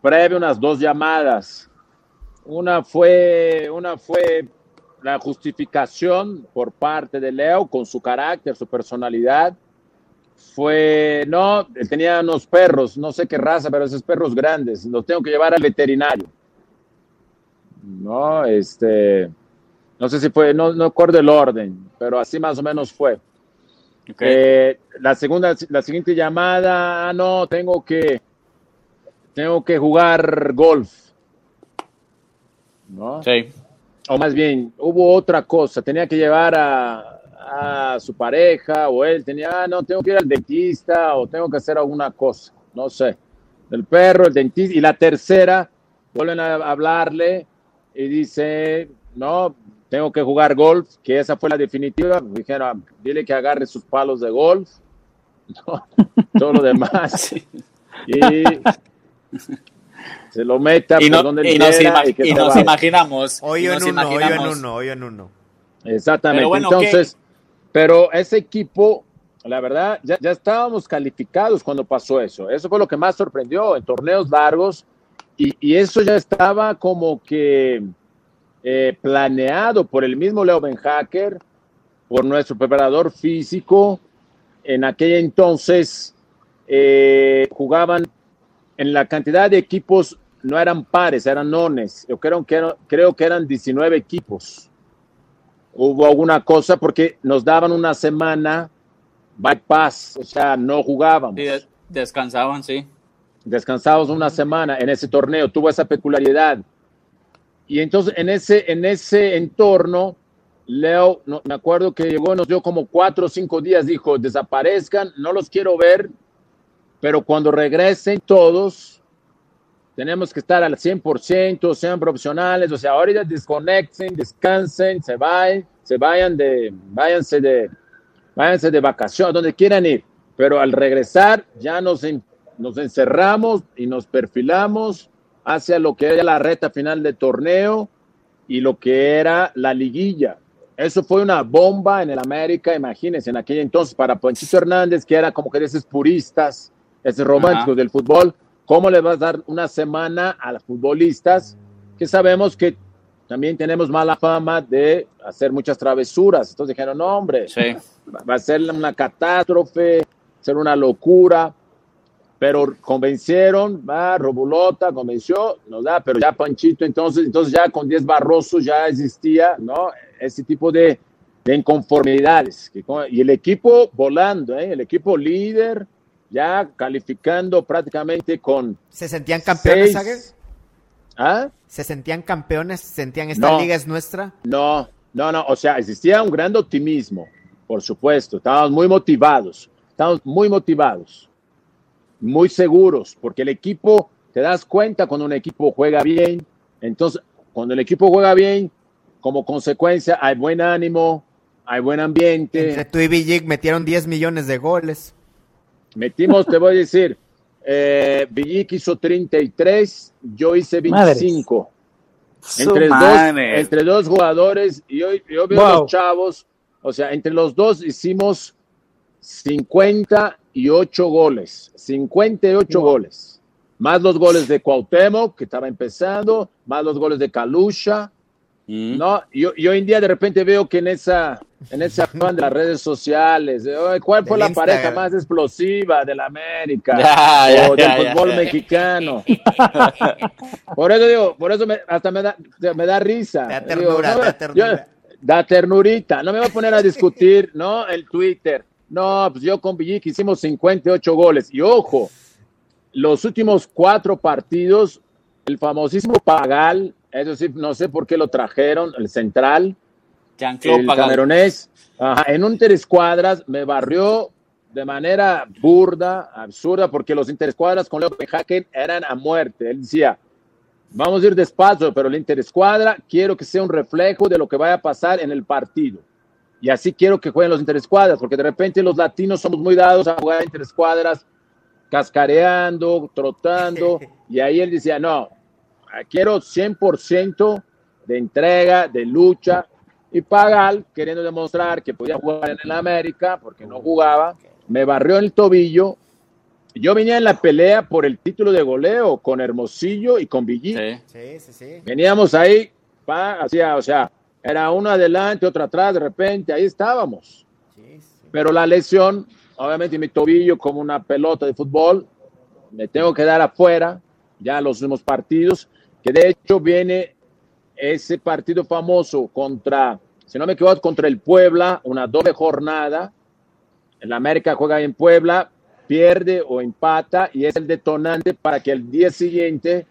previo unas dos llamadas. Una fue, una fue la justificación por parte de Leo con su carácter, su personalidad. Fue, no, él tenía unos perros, no sé qué raza, pero esos perros grandes, los tengo que llevar al veterinario. No, este, no sé si fue, no, no acuerdo el orden, pero así más o menos fue. Eh, la segunda, la siguiente llamada, ah, no, tengo que, tengo que jugar golf. ¿No? Sí. O más bien, hubo otra cosa, tenía que llevar a, a su pareja o él tenía, ah, no, tengo que ir al dentista o tengo que hacer alguna cosa, no sé. El perro, el dentista. Y la tercera, vuelven a hablarle y dice, no, tengo que jugar golf, que esa fue la definitiva. Dijeron, dile que agarre sus palos de golf, todo lo demás. Y se lo meta y por donde y nos, y nos imaginamos. Hoy en uno, hoy en uno, hoy en uno. Exactamente. Entonces, pero ese equipo, la verdad, ya, ya estábamos calificados cuando pasó eso. Eso fue lo que más sorprendió en torneos largos. Y, y eso ya estaba como que eh, planeado por el mismo Leo Benhacker, por nuestro preparador físico. En aquel entonces eh, jugaban en la cantidad de equipos, no eran pares, eran nones. Yo creo que, eran, creo que eran 19 equipos. Hubo alguna cosa porque nos daban una semana bypass, o sea, no jugábamos. descansaban, sí. Descansábamos una semana en ese torneo, tuvo esa peculiaridad. Y entonces en ese, en ese entorno, Leo, no, me acuerdo que llegó, nos dio como cuatro o cinco días, dijo, desaparezcan, no los quiero ver, pero cuando regresen todos, tenemos que estar al 100%, sean profesionales, o sea, ahorita desconecten, descansen, se vayan, se vayan de, váyanse de, váyanse de vacaciones, donde quieran ir, pero al regresar ya nos, nos encerramos y nos perfilamos hacia lo que era la reta final de torneo y lo que era la liguilla. Eso fue una bomba en el América, imagínense, en aquel entonces para Ponchito Hernández, que era como que de esos puristas, esos románticos del fútbol, ¿cómo le vas a dar una semana a los futbolistas que sabemos que también tenemos mala fama de hacer muchas travesuras? Entonces dijeron, no, hombre, va a ser una catástrofe, ser una locura pero convencieron, va, Robulota convenció, nos da, pero ya Panchito, entonces, entonces ya con 10 Barroso ya existía, ¿no? Ese tipo de, de inconformidades. y el equipo volando, ¿eh? El equipo líder, ya calificando prácticamente con... ¿Se sentían campeones, seis... ¿Ah? ¿Se sentían campeones? ¿Sentían esta liga es nuestra? No, no, no, o sea, existía un gran optimismo, por supuesto, estábamos muy motivados, estamos muy motivados, muy seguros, porque el equipo, te das cuenta cuando un equipo juega bien, entonces, cuando el equipo juega bien, como consecuencia hay buen ánimo, hay buen ambiente. Entre tú y Villic metieron 10 millones de goles. Metimos, te voy a decir, eh, Villic hizo 33, yo hice 25. Entre dos, entre dos, jugadores y yo, yo veo los chavos, o sea, entre los dos hicimos 58 goles, 58 goles, más los goles de Cuauhtémoc, que estaba empezando, más los goles de Kalusha, mm. ¿no? Y, hoy en día de repente veo que en esa, en afán de las redes sociales, ¿cuál fue la pareja más explosiva de la América o del fútbol mexicano? por eso digo, por eso hasta me da, me da risa. Da ternura, da ternura. da ternurita, no me voy a poner a discutir, ¿no? El Twitter. No, pues yo con Villic hicimos 58 goles. Y ojo, los últimos cuatro partidos, el famosísimo Pagal, eso sí, no sé por qué lo trajeron, el central, el camerunés, en un interescuadras me barrió de manera burda, absurda, porque los interescuadras con Leo Hacker eran a muerte. Él decía, vamos a ir despacio, pero el interescuadra quiero que sea un reflejo de lo que vaya a pasar en el partido. Y así quiero que jueguen los interescuadras, porque de repente los latinos somos muy dados a jugar interescuadras, cascareando, trotando. y ahí él decía, no, quiero 100% de entrega, de lucha. Y Pagal, queriendo demostrar que podía jugar en el América, porque no jugaba, me barrió en el tobillo. Yo venía en la pelea por el título de goleo con Hermosillo y con Villí. Sí. Sí, sí, Veníamos ahí, pa, hacía, o sea, era uno adelante, otro atrás, de repente, ahí estábamos. Pero la lesión, obviamente mi tobillo como una pelota de fútbol, me tengo que dar afuera, ya los últimos partidos, que de hecho viene ese partido famoso contra, si no me equivoco, contra el Puebla, una doble jornada. El América juega en Puebla, pierde o empata y es el detonante para que el día siguiente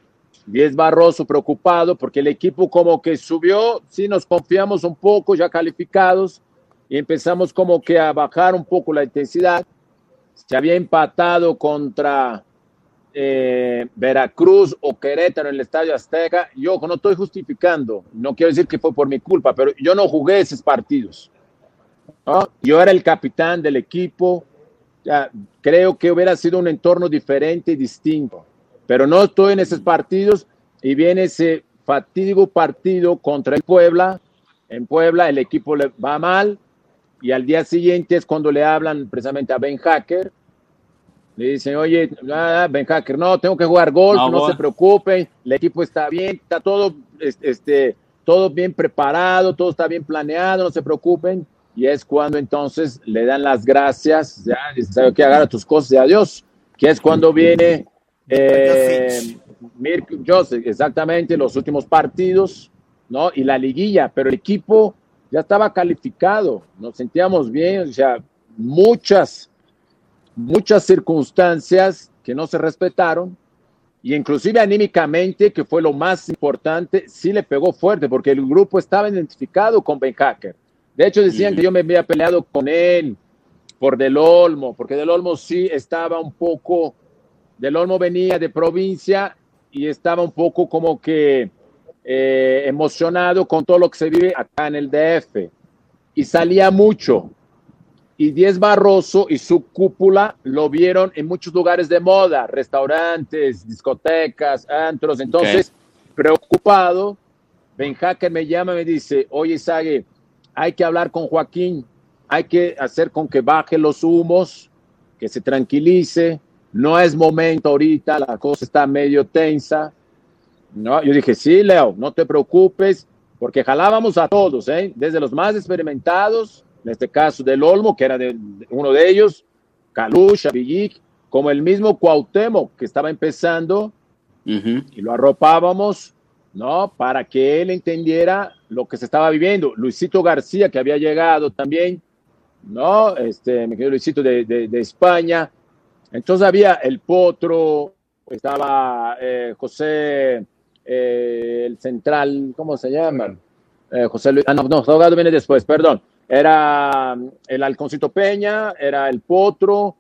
Diez Barroso preocupado porque el equipo como que subió, sí nos confiamos un poco ya calificados y empezamos como que a bajar un poco la intensidad. Se había empatado contra eh, Veracruz o Querétaro en el Estadio Azteca. Yo no estoy justificando, no quiero decir que fue por mi culpa, pero yo no jugué esos partidos. Yo era el capitán del equipo. Creo que hubiera sido un entorno diferente y distinto pero no estoy en esos partidos y viene ese fatídico partido contra el Puebla. En Puebla el equipo le va mal y al día siguiente es cuando le hablan precisamente a Ben Hacker. Le dicen, oye, ah, Ben Hacker, no, tengo que jugar golf, no, se preocupen, el equipo está bien, está todo, este, todo bien preparado, todo está bien planeado, no se preocupen. Y es cuando entonces le dan las gracias, ya, sabe que agarra tus cosas y adiós, que es cuando viene eh, Mirko Joseph, exactamente, los últimos partidos, ¿no? Y la liguilla, pero el equipo ya estaba calificado, nos sentíamos bien, o sea, muchas, muchas circunstancias que no se respetaron, y inclusive anímicamente, que fue lo más importante, sí le pegó fuerte, porque el grupo estaba identificado con Ben Hacker. De hecho, decían que yo me había peleado con él por Del Olmo, porque Del Olmo sí estaba un poco del Olmo venía de provincia y estaba un poco como que eh, emocionado con todo lo que se vive acá en el DF. Y salía mucho. Y Diez Barroso y su cúpula lo vieron en muchos lugares de moda, restaurantes, discotecas, antros. Entonces, preocupado, Ben Hacker me llama y me dice, oye, Sague, hay que hablar con Joaquín, hay que hacer con que baje los humos, que se tranquilice, no es momento ahorita, la cosa está medio tensa. No, yo dije, sí, Leo, no te preocupes, porque jalábamos a todos, ¿eh? desde los más experimentados, en este caso del Olmo, que era de, uno de ellos, Kalusha, Villic, como el mismo Cuauhtémoc, que estaba empezando, y lo arropábamos, ¿no? Para que él entendiera lo que se estaba viviendo. Luisito García, que había llegado también, ¿no? Este, me quedo Luisito de, de España, entonces había el Potro, estaba eh, José, eh, el central, ¿cómo se llama? Eh, José Luis, ah, no, no, Salgado viene después, perdón. Era el Alconcito Peña, era el Potro,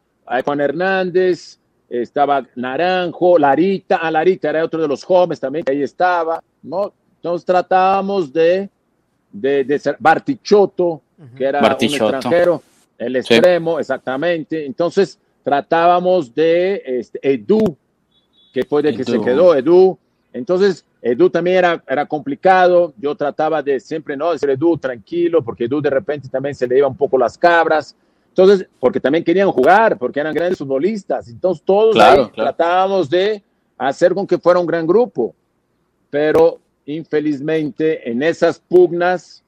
Juan Hernández, estaba Naranjo, Larita, a ah, Larita era otro de los jóvenes también que ahí estaba, ¿no? Entonces tratábamos de, de, ser Bartichotto, que era un extranjero, el extremo, exactamente. Entonces tratábamos de este, Edu, que fue de que se quedó, Edu. Entonces, Edu también era, era complicado. Yo trataba de siempre, ¿no? Decir Edu, tranquilo, porque Edu de repente también se le iba un poco las cabras. Entonces, porque también querían jugar, porque eran grandes futbolistas. Entonces, todos tratábamos de hacer con que fuera un gran grupo. Pero, infelizmente, en esas pugnas,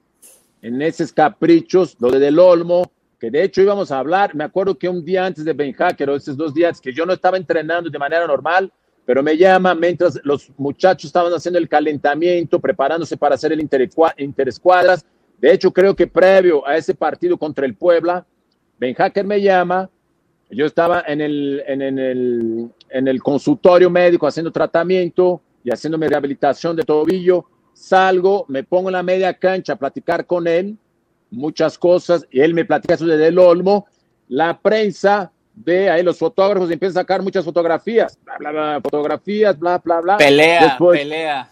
en esos caprichos, lo de Del Olmo, que de hecho íbamos a hablar, me acuerdo que un día antes de Ben Hacker, o esos dos días que yo no estaba entrenando de manera normal, pero me llama mientras los muchachos estaban haciendo el calentamiento, preparándose para hacer el interescuadras. De hecho, creo que previo a ese partido contra el Puebla, Ben Hacker me llama, yo estaba en el, en, el, en el consultorio médico haciendo tratamiento y haciendo mi rehabilitación de tobillo, salgo, me pongo en la media cancha a platicar con él, muchas cosas, y él me platica sobre del Olmo, la prensa ve ahí los fotógrafos y empieza a sacar muchas fotografías, bla, bla, bla, fotografías, bla, bla, bla. Pelea, pelea.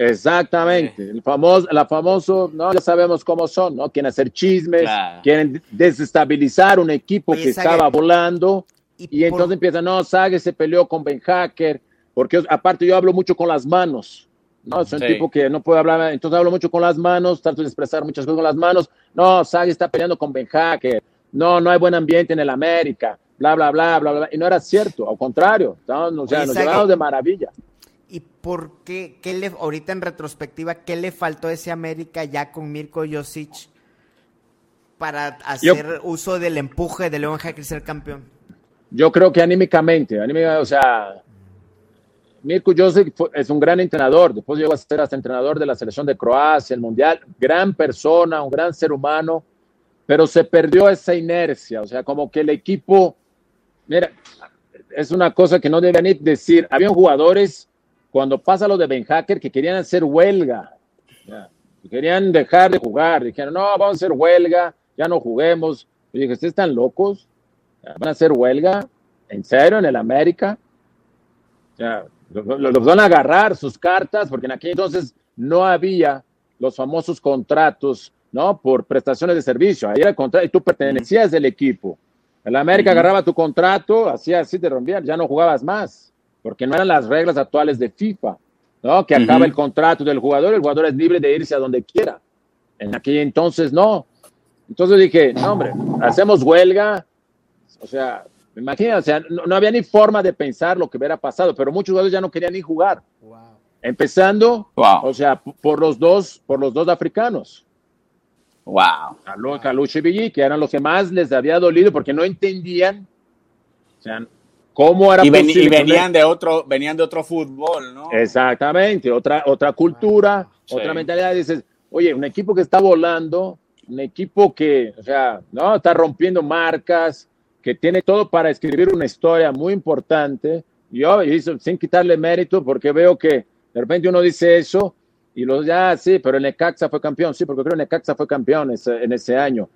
Exactamente, el famoso, la famoso, no, ya sabemos cómo son, ¿no? Quieren hacer chismes, quieren desestabilizar un equipo que estaba volando y, entonces empiezan, no, Sage se peleó con Ben Hacker, porque aparte yo hablo mucho con las manos, ¿no? Soy un tipo que no puedo hablar, entonces hablo mucho con las manos, trato de expresar muchas cosas con las manos, no, Sage está peleando con Ben Hacker, no, no hay buen ambiente en el América, bla, bla, bla, bla, bla, y no era cierto, al contrario, o sea, nos llevamos de maravilla. ¿Y por qué, qué le, ahorita en retrospectiva, qué le faltó a ese América ya con Mirko Josic para hacer uso del empuje de León Jaque ser campeón? Yo creo que anímicamente, o sea, Mirko Josic es un gran entrenador, después llegó a ser hasta entrenador de la selección de Croacia, el Mundial, gran persona, un gran ser humano, pero se perdió esa inercia, o sea, como que el equipo, mira, es una cosa que no deben decir, habían jugadores cuando pasa lo de Ben Hacker, que querían hacer huelga, querían dejar de jugar, dijeron, no, vamos a hacer huelga, ya no juguemos. Y dije, ¿ustedes están locos? ¿Van a hacer huelga? ¿En serio en el América? los, van a agarrar sus cartas, porque en aquel entonces no había los famosos contratos, ¿no? Por prestaciones de servicio. Ahí era el contrato y tú pertenecías del equipo. El América agarraba tu contrato, hacía así, te rompían, ya no jugabas más porque no eran las reglas actuales de FIFA, ¿no? Que acaba el contrato del jugador, el jugador es libre de irse a donde quiera. En aquel entonces no. Entonces dije, no, hombre, hacemos huelga. O sea, imagínate, o sea, no, había ni forma de pensar lo que hubiera pasado, pero muchos jugadores ya no querían ni jugar. Empezando, o sea, por los dos, por los dos africanos. Wow. Caluche y Billy, que eran los que más les había dolido porque no entendían, o sea, ¿Cómo era y, y venían de otro, venían de otro fútbol, ¿no? Exactamente, otra, otra cultura, otra mentalidad. Dices, oye, un equipo que está volando, un equipo que, o sea, no está rompiendo marcas, que tiene todo para escribir una historia muy importante. Yo, sin quitarle mérito, porque veo que de repente uno dice eso y los ya, sí, pero el Necaxa fue campeón, sí, porque creo que el Necaxa fue campeón en ese año.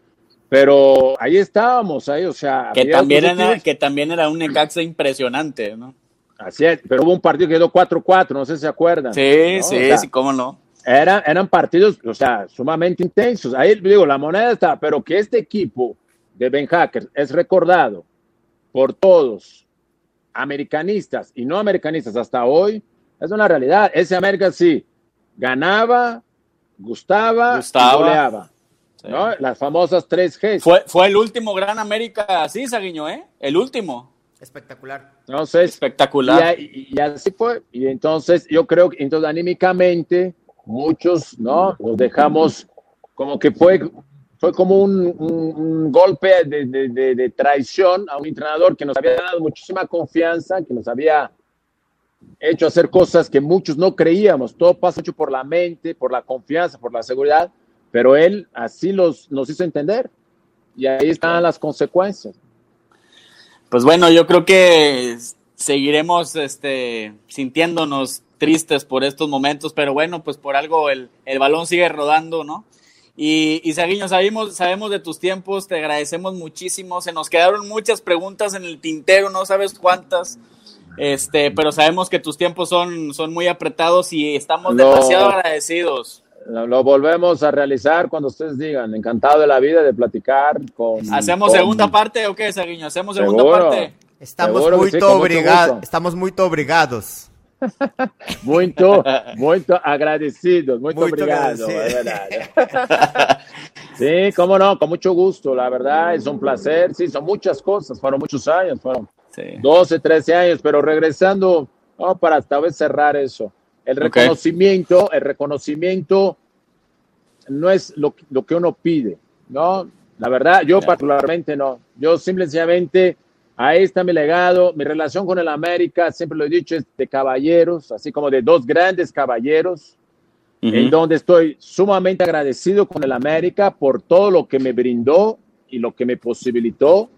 Pero ahí estábamos, ahí, o sea. Que también, era, que también era un Necaxa impresionante, ¿no? Así es, pero hubo un partido que quedó 4-4, no sé si se acuerdan. Sí, sí, sí, cómo no. Era, eran partidos, o sea, sumamente intensos. Ahí digo, la moneda está, pero que este equipo de Ben Hacker es recordado por todos, americanistas y no americanistas hasta hoy, es una realidad. Ese América sí ganaba, gustaba, gustaba. y goleaba. Las famosas 3G. Fue, fue el último Gran América así, Saguiño, ¿eh? El último. Espectacular. Entonces, espectacular. Y, así fue. Y entonces, yo creo que entonces, anímicamente, muchos, ¿no? Nos dejamos como que fue, fue como un, golpe de, de, traición a un entrenador que nos había dado muchísima confianza, que nos había hecho hacer cosas que muchos no creíamos. Todo pasa hecho por la mente, por la confianza, por la seguridad pero él así los, nos hizo entender y ahí están las consecuencias. Pues bueno, yo creo que seguiremos este, sintiéndonos tristes por estos momentos, pero bueno, pues por algo el, balón sigue rodando, ¿no? Y, y Saguiño, sabemos, sabemos de tus tiempos, te agradecemos muchísimo. Se nos quedaron muchas preguntas en el tintero, no sabes cuántas. Este, pero sabemos que tus tiempos son, son muy apretados y estamos demasiado agradecidos. Lo, volvemos a realizar cuando ustedes digan. Encantado de la vida de platicar con. ¿Hacemos segunda parte o qué, Saguiño? ¿Hacemos segunda parte? Estamos muy, obrigados, estamos muy obrigados. Muy, muy agradecidos, muy obrigado. Sí, cómo no, con mucho gusto, la verdad, es un placer. Sí, son muchas cosas, fueron muchos años, fueron 12, 13 años, pero regresando, para esta vez cerrar eso. El reconocimiento, el reconocimiento no es lo, lo, que uno pide, ¿no? La verdad, yo particularmente no. Yo simplemente Ahí está mi legado, mi relación con el América, siempre lo he dicho, es de caballeros, así como de dos grandes caballeros, en donde estoy sumamente agradecido con el América por todo lo que me brindó y lo que me posibilitó,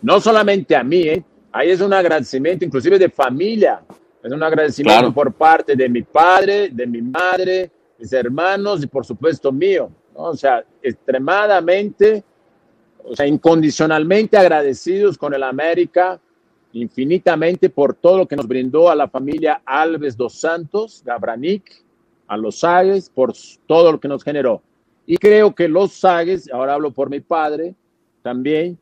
no solamente a mí, ¿eh? Ahí es un agradecimiento inclusive de familia, es un agradecimiento por parte de mi padre, de mi madre, mis hermanos y por supuesto mío, o sea, extremadamente o sea, incondicionalmente agradecidos con el América, infinitamente por todo lo que nos brindó a la familia Alves dos Santos, Gabranic, a los Sagues, por todo lo que nos generó. Y creo que los Sagues, ahora hablo por mi padre también,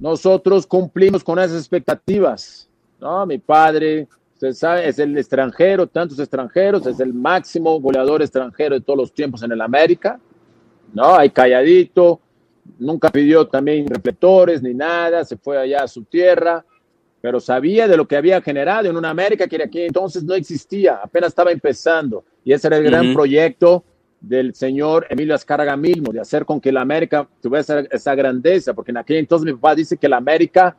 nosotros cumplimos con esas expectativas, ¿no? Mi padre, usted sabe, es el extranjero, tantos extranjeros, es el máximo goleador extranjero de todos los tiempos en el América, ¿no? Hay calladito, nunca pidió también reflectores ni nada, se fue allá a su tierra, pero sabía de lo que había generado en una América que aquí entonces no existía, apenas estaba empezando. Y ese era el gran proyecto del señor Emilio Azcárraga Milmo, de hacer con que la América tuviese esa, grandeza, porque en aquel entonces mi papá dice que la América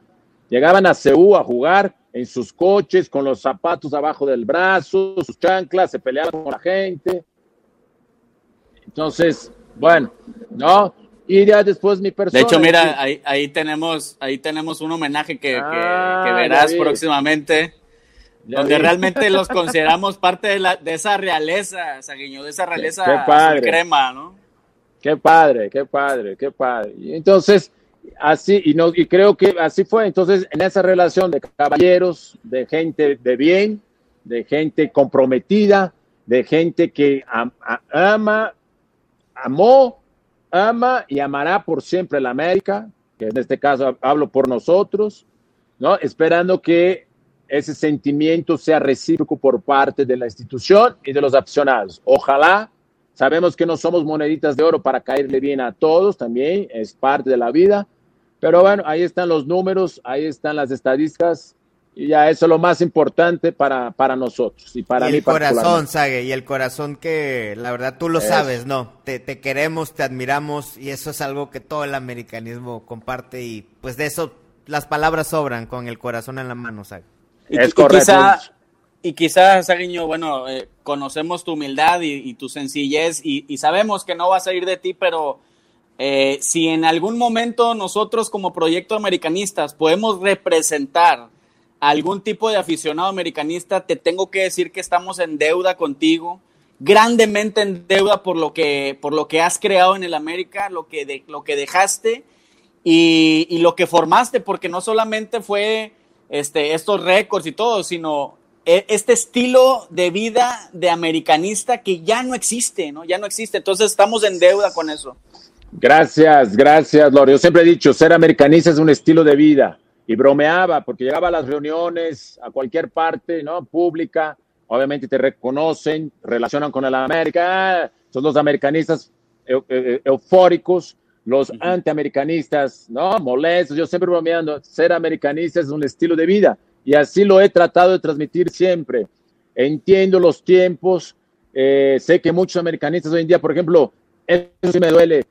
llegaban a Ceú a jugar en sus coches, con los zapatos abajo del brazo, sus chanclas, se peleaban con la gente. Entonces, bueno, ¿no? Y ya después mi persona. De hecho, mira, ahí, ahí, tenemos, ahí tenemos un homenaje que, que, ah, verás próximamente. Donde realmente los consideramos parte de, la, de esa realeza, Saguiño, de esa realeza qué, padre. crema, ¿no? Qué padre, qué padre, qué padre. Y entonces, así, y, no, y creo que así fue. Entonces, en esa relación de caballeros, de gente de bien, de gente comprometida, de gente que ama, amó ama y amará por siempre la América, que en este caso hablo por nosotros, ¿no? Esperando que ese sentimiento sea recíproco por parte de la institución y de los aficionados. Ojalá, sabemos que no somos moneditas de oro para caerle bien a todos, también es parte de la vida, pero bueno, ahí están los números, ahí están las estadísticas, y ya eso es lo más importante para, para nosotros y para y el corazón, Sage, y el corazón que la verdad tú lo sabes, ¿no? Te, te, queremos, te admiramos y eso es algo que todo el americanismo comparte y pues de eso las palabras sobran con el corazón en la mano, Sage. Es correcto. Y quizás, Saguiño, bueno, eh, conocemos tu humildad y, tu sencillez y, sabemos que no va a salir de ti, pero eh, si en algún momento nosotros como proyecto americanistas podemos representar algún tipo de aficionado americanista, te tengo que decir que estamos en deuda contigo, grandemente en deuda por lo que, por lo que has creado en el América, lo que, de, lo que dejaste y, y, lo que formaste, porque no solamente fue este, estos récords y todo, sino e, este estilo de vida de americanista que ya no existe, ¿no? Ya no existe. Entonces estamos en deuda con eso. Gracias, gracias, Lore. Yo siempre he dicho, ser americanista es un estilo de vida y bromeaba porque llegaba a las reuniones, a cualquier parte, ¿no? Pública, obviamente te reconocen, relacionan con el América, son los americanistas eufóricos, los antiamericanistas, ¿no? Molestos, yo siempre bromeando, ser americanista es un estilo de vida y así lo he tratado de transmitir siempre. Entiendo los tiempos, eh, sé que muchos americanistas hoy en día, por ejemplo, eso sí me duele,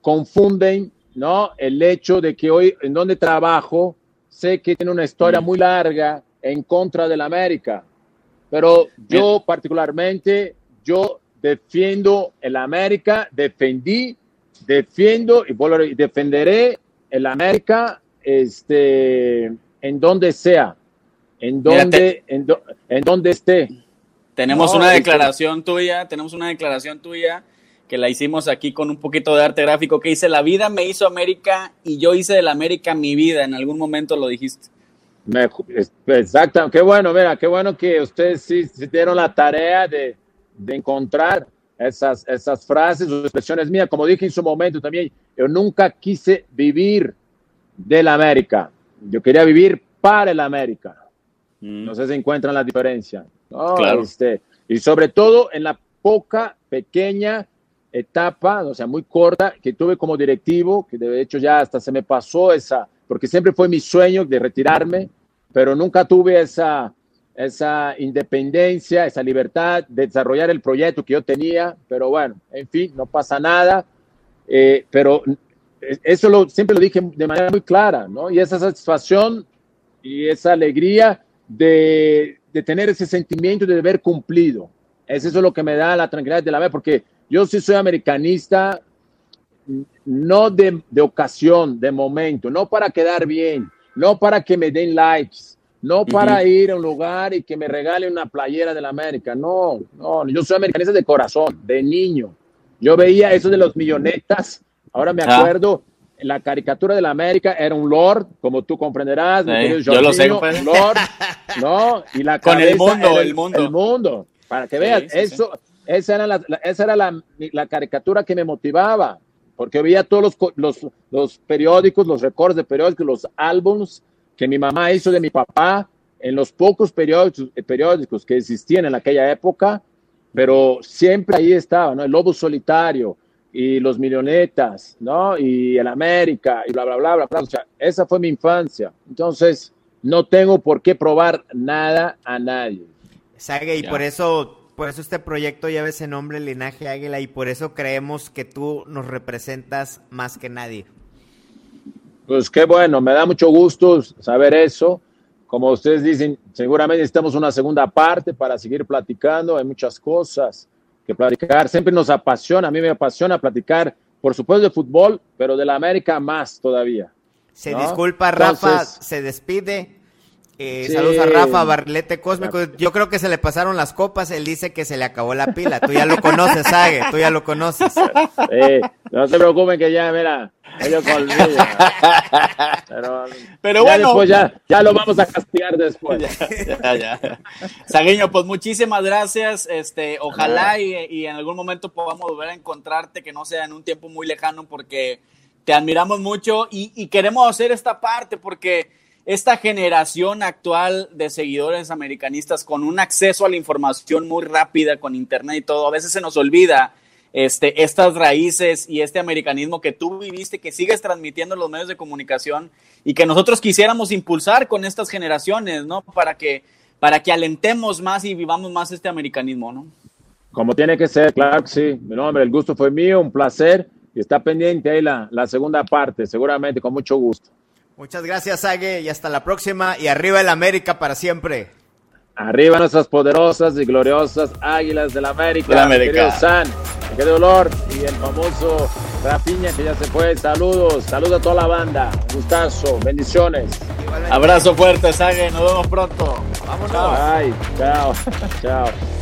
confunden, ¿no? El hecho de que hoy en donde trabajo, sé que tiene una historia muy larga en contra de la América, pero yo particularmente, yo defiendo el América, defendí, defiendo y, defenderé el América este, en donde sea, en donde, en, donde esté. Tenemos una declaración tuya, tenemos una declaración tuya que la hicimos aquí con un poquito de arte gráfico, que dice, la vida me hizo América y yo hice de la América mi vida, en algún momento lo dijiste. exacto, qué bueno, mira, qué bueno que ustedes sí, dieron la tarea de, de encontrar esas, esas frases o expresiones mías. Como dije en su momento también, yo nunca quise vivir de la América. Yo quería vivir para el América. Mm. No sé si encuentran la diferencia. claro. Este, y sobre todo en la poca, pequeña etapa, o sea, muy corta, que tuve como directivo, que de hecho ya hasta se me pasó esa, porque siempre fue mi sueño de retirarme, pero nunca tuve esa, esa independencia, esa libertad de desarrollar el proyecto que yo tenía, pero bueno, en fin, no pasa nada, eh, pero eso lo, siempre lo dije de manera muy clara, ¿no? Y esa satisfacción y esa alegría de, de tener ese sentimiento de haber cumplido, es eso lo que me da la tranquilidad de la vez, porque yo sí soy americanista, no de, de ocasión, de momento, no para quedar bien, no para que me den likes, no para ir a un lugar y que me regale una playera de la América. No, no, yo soy americanista de corazón, de niño. Yo veía eso de los millonetas. Ahora me ah. acuerdo, la caricatura de la América era un Lord, como tú comprenderás. yo lo sé, un Lord, ¿no? Y la Con el mundo, el, mundo. El mundo. Para que veas, eso, esa era, la, esa era la, la, caricatura que me motivaba, porque veía todos los, los, los periódicos, los recortes de periódicos, los álbums que mi mamá hizo de mi papá en los pocos periódicos, periódicos que existían en aquella época, pero siempre ahí estaba, ¿no? El Lobo Solitario y los Millonetas, ¿no? Y el América y bla, bla, bla, bla, bla. O sea, esa fue mi infancia. Entonces, no tengo por qué probar nada a nadie. Sague, y por eso, por eso este proyecto lleva ese nombre, Linaje Águila, y por eso creemos que tú nos representas más que nadie. Pues qué bueno, me da mucho gusto saber eso. Como ustedes dicen, seguramente necesitamos una segunda parte para seguir platicando. Hay muchas cosas que platicar. Siempre nos apasiona, a mí me apasiona platicar, por supuesto, de fútbol, pero de la América más todavía. Se disculpa, Rafa, se despide. Eh, saludos a Rafa Barlete Cósmico. Yo creo que se le pasaron las copas. Él dice que se le acabó la pila. Tú ya lo conoces, Sage. Tú ya lo conoces. no se preocupen que ya, mira, ellos conmigo. Pero, Pero bueno. ya, ya lo vamos a castigar después. ya, ya, Sagueño, pues muchísimas gracias. Este, ojalá y, y en algún momento podamos volver a encontrarte, que no sea en un tiempo muy lejano, porque te admiramos mucho y, y queremos hacer esta parte porque esta generación actual de seguidores americanistas con un acceso a la información muy rápida con internet y todo, a veces se nos olvida este, estas raíces y este americanismo que tú viviste, que sigues transmitiendo en los medios de comunicación y que nosotros quisiéramos impulsar con estas generaciones, ¿no? Para que, para que alentemos más y vivamos más este americanismo, ¿no? Como tiene que ser, claro que sí. Mi nombre, el gusto fue mío, un placer. Y está pendiente ahí la, la segunda parte, seguramente, con mucho gusto. Muchas gracias, Ague, y hasta la próxima. Y arriba el América para siempre. Arriba nuestras poderosas y gloriosas Águilas del América. De América. querido San, qué dolor y el famoso Rafiña que ya se fue. Saludos, saludos a toda la banda. Gustazo, bendiciones. Abrazo fuerte, Sague. Nos vemos pronto. Vámonos. Bye. Chao. Chao.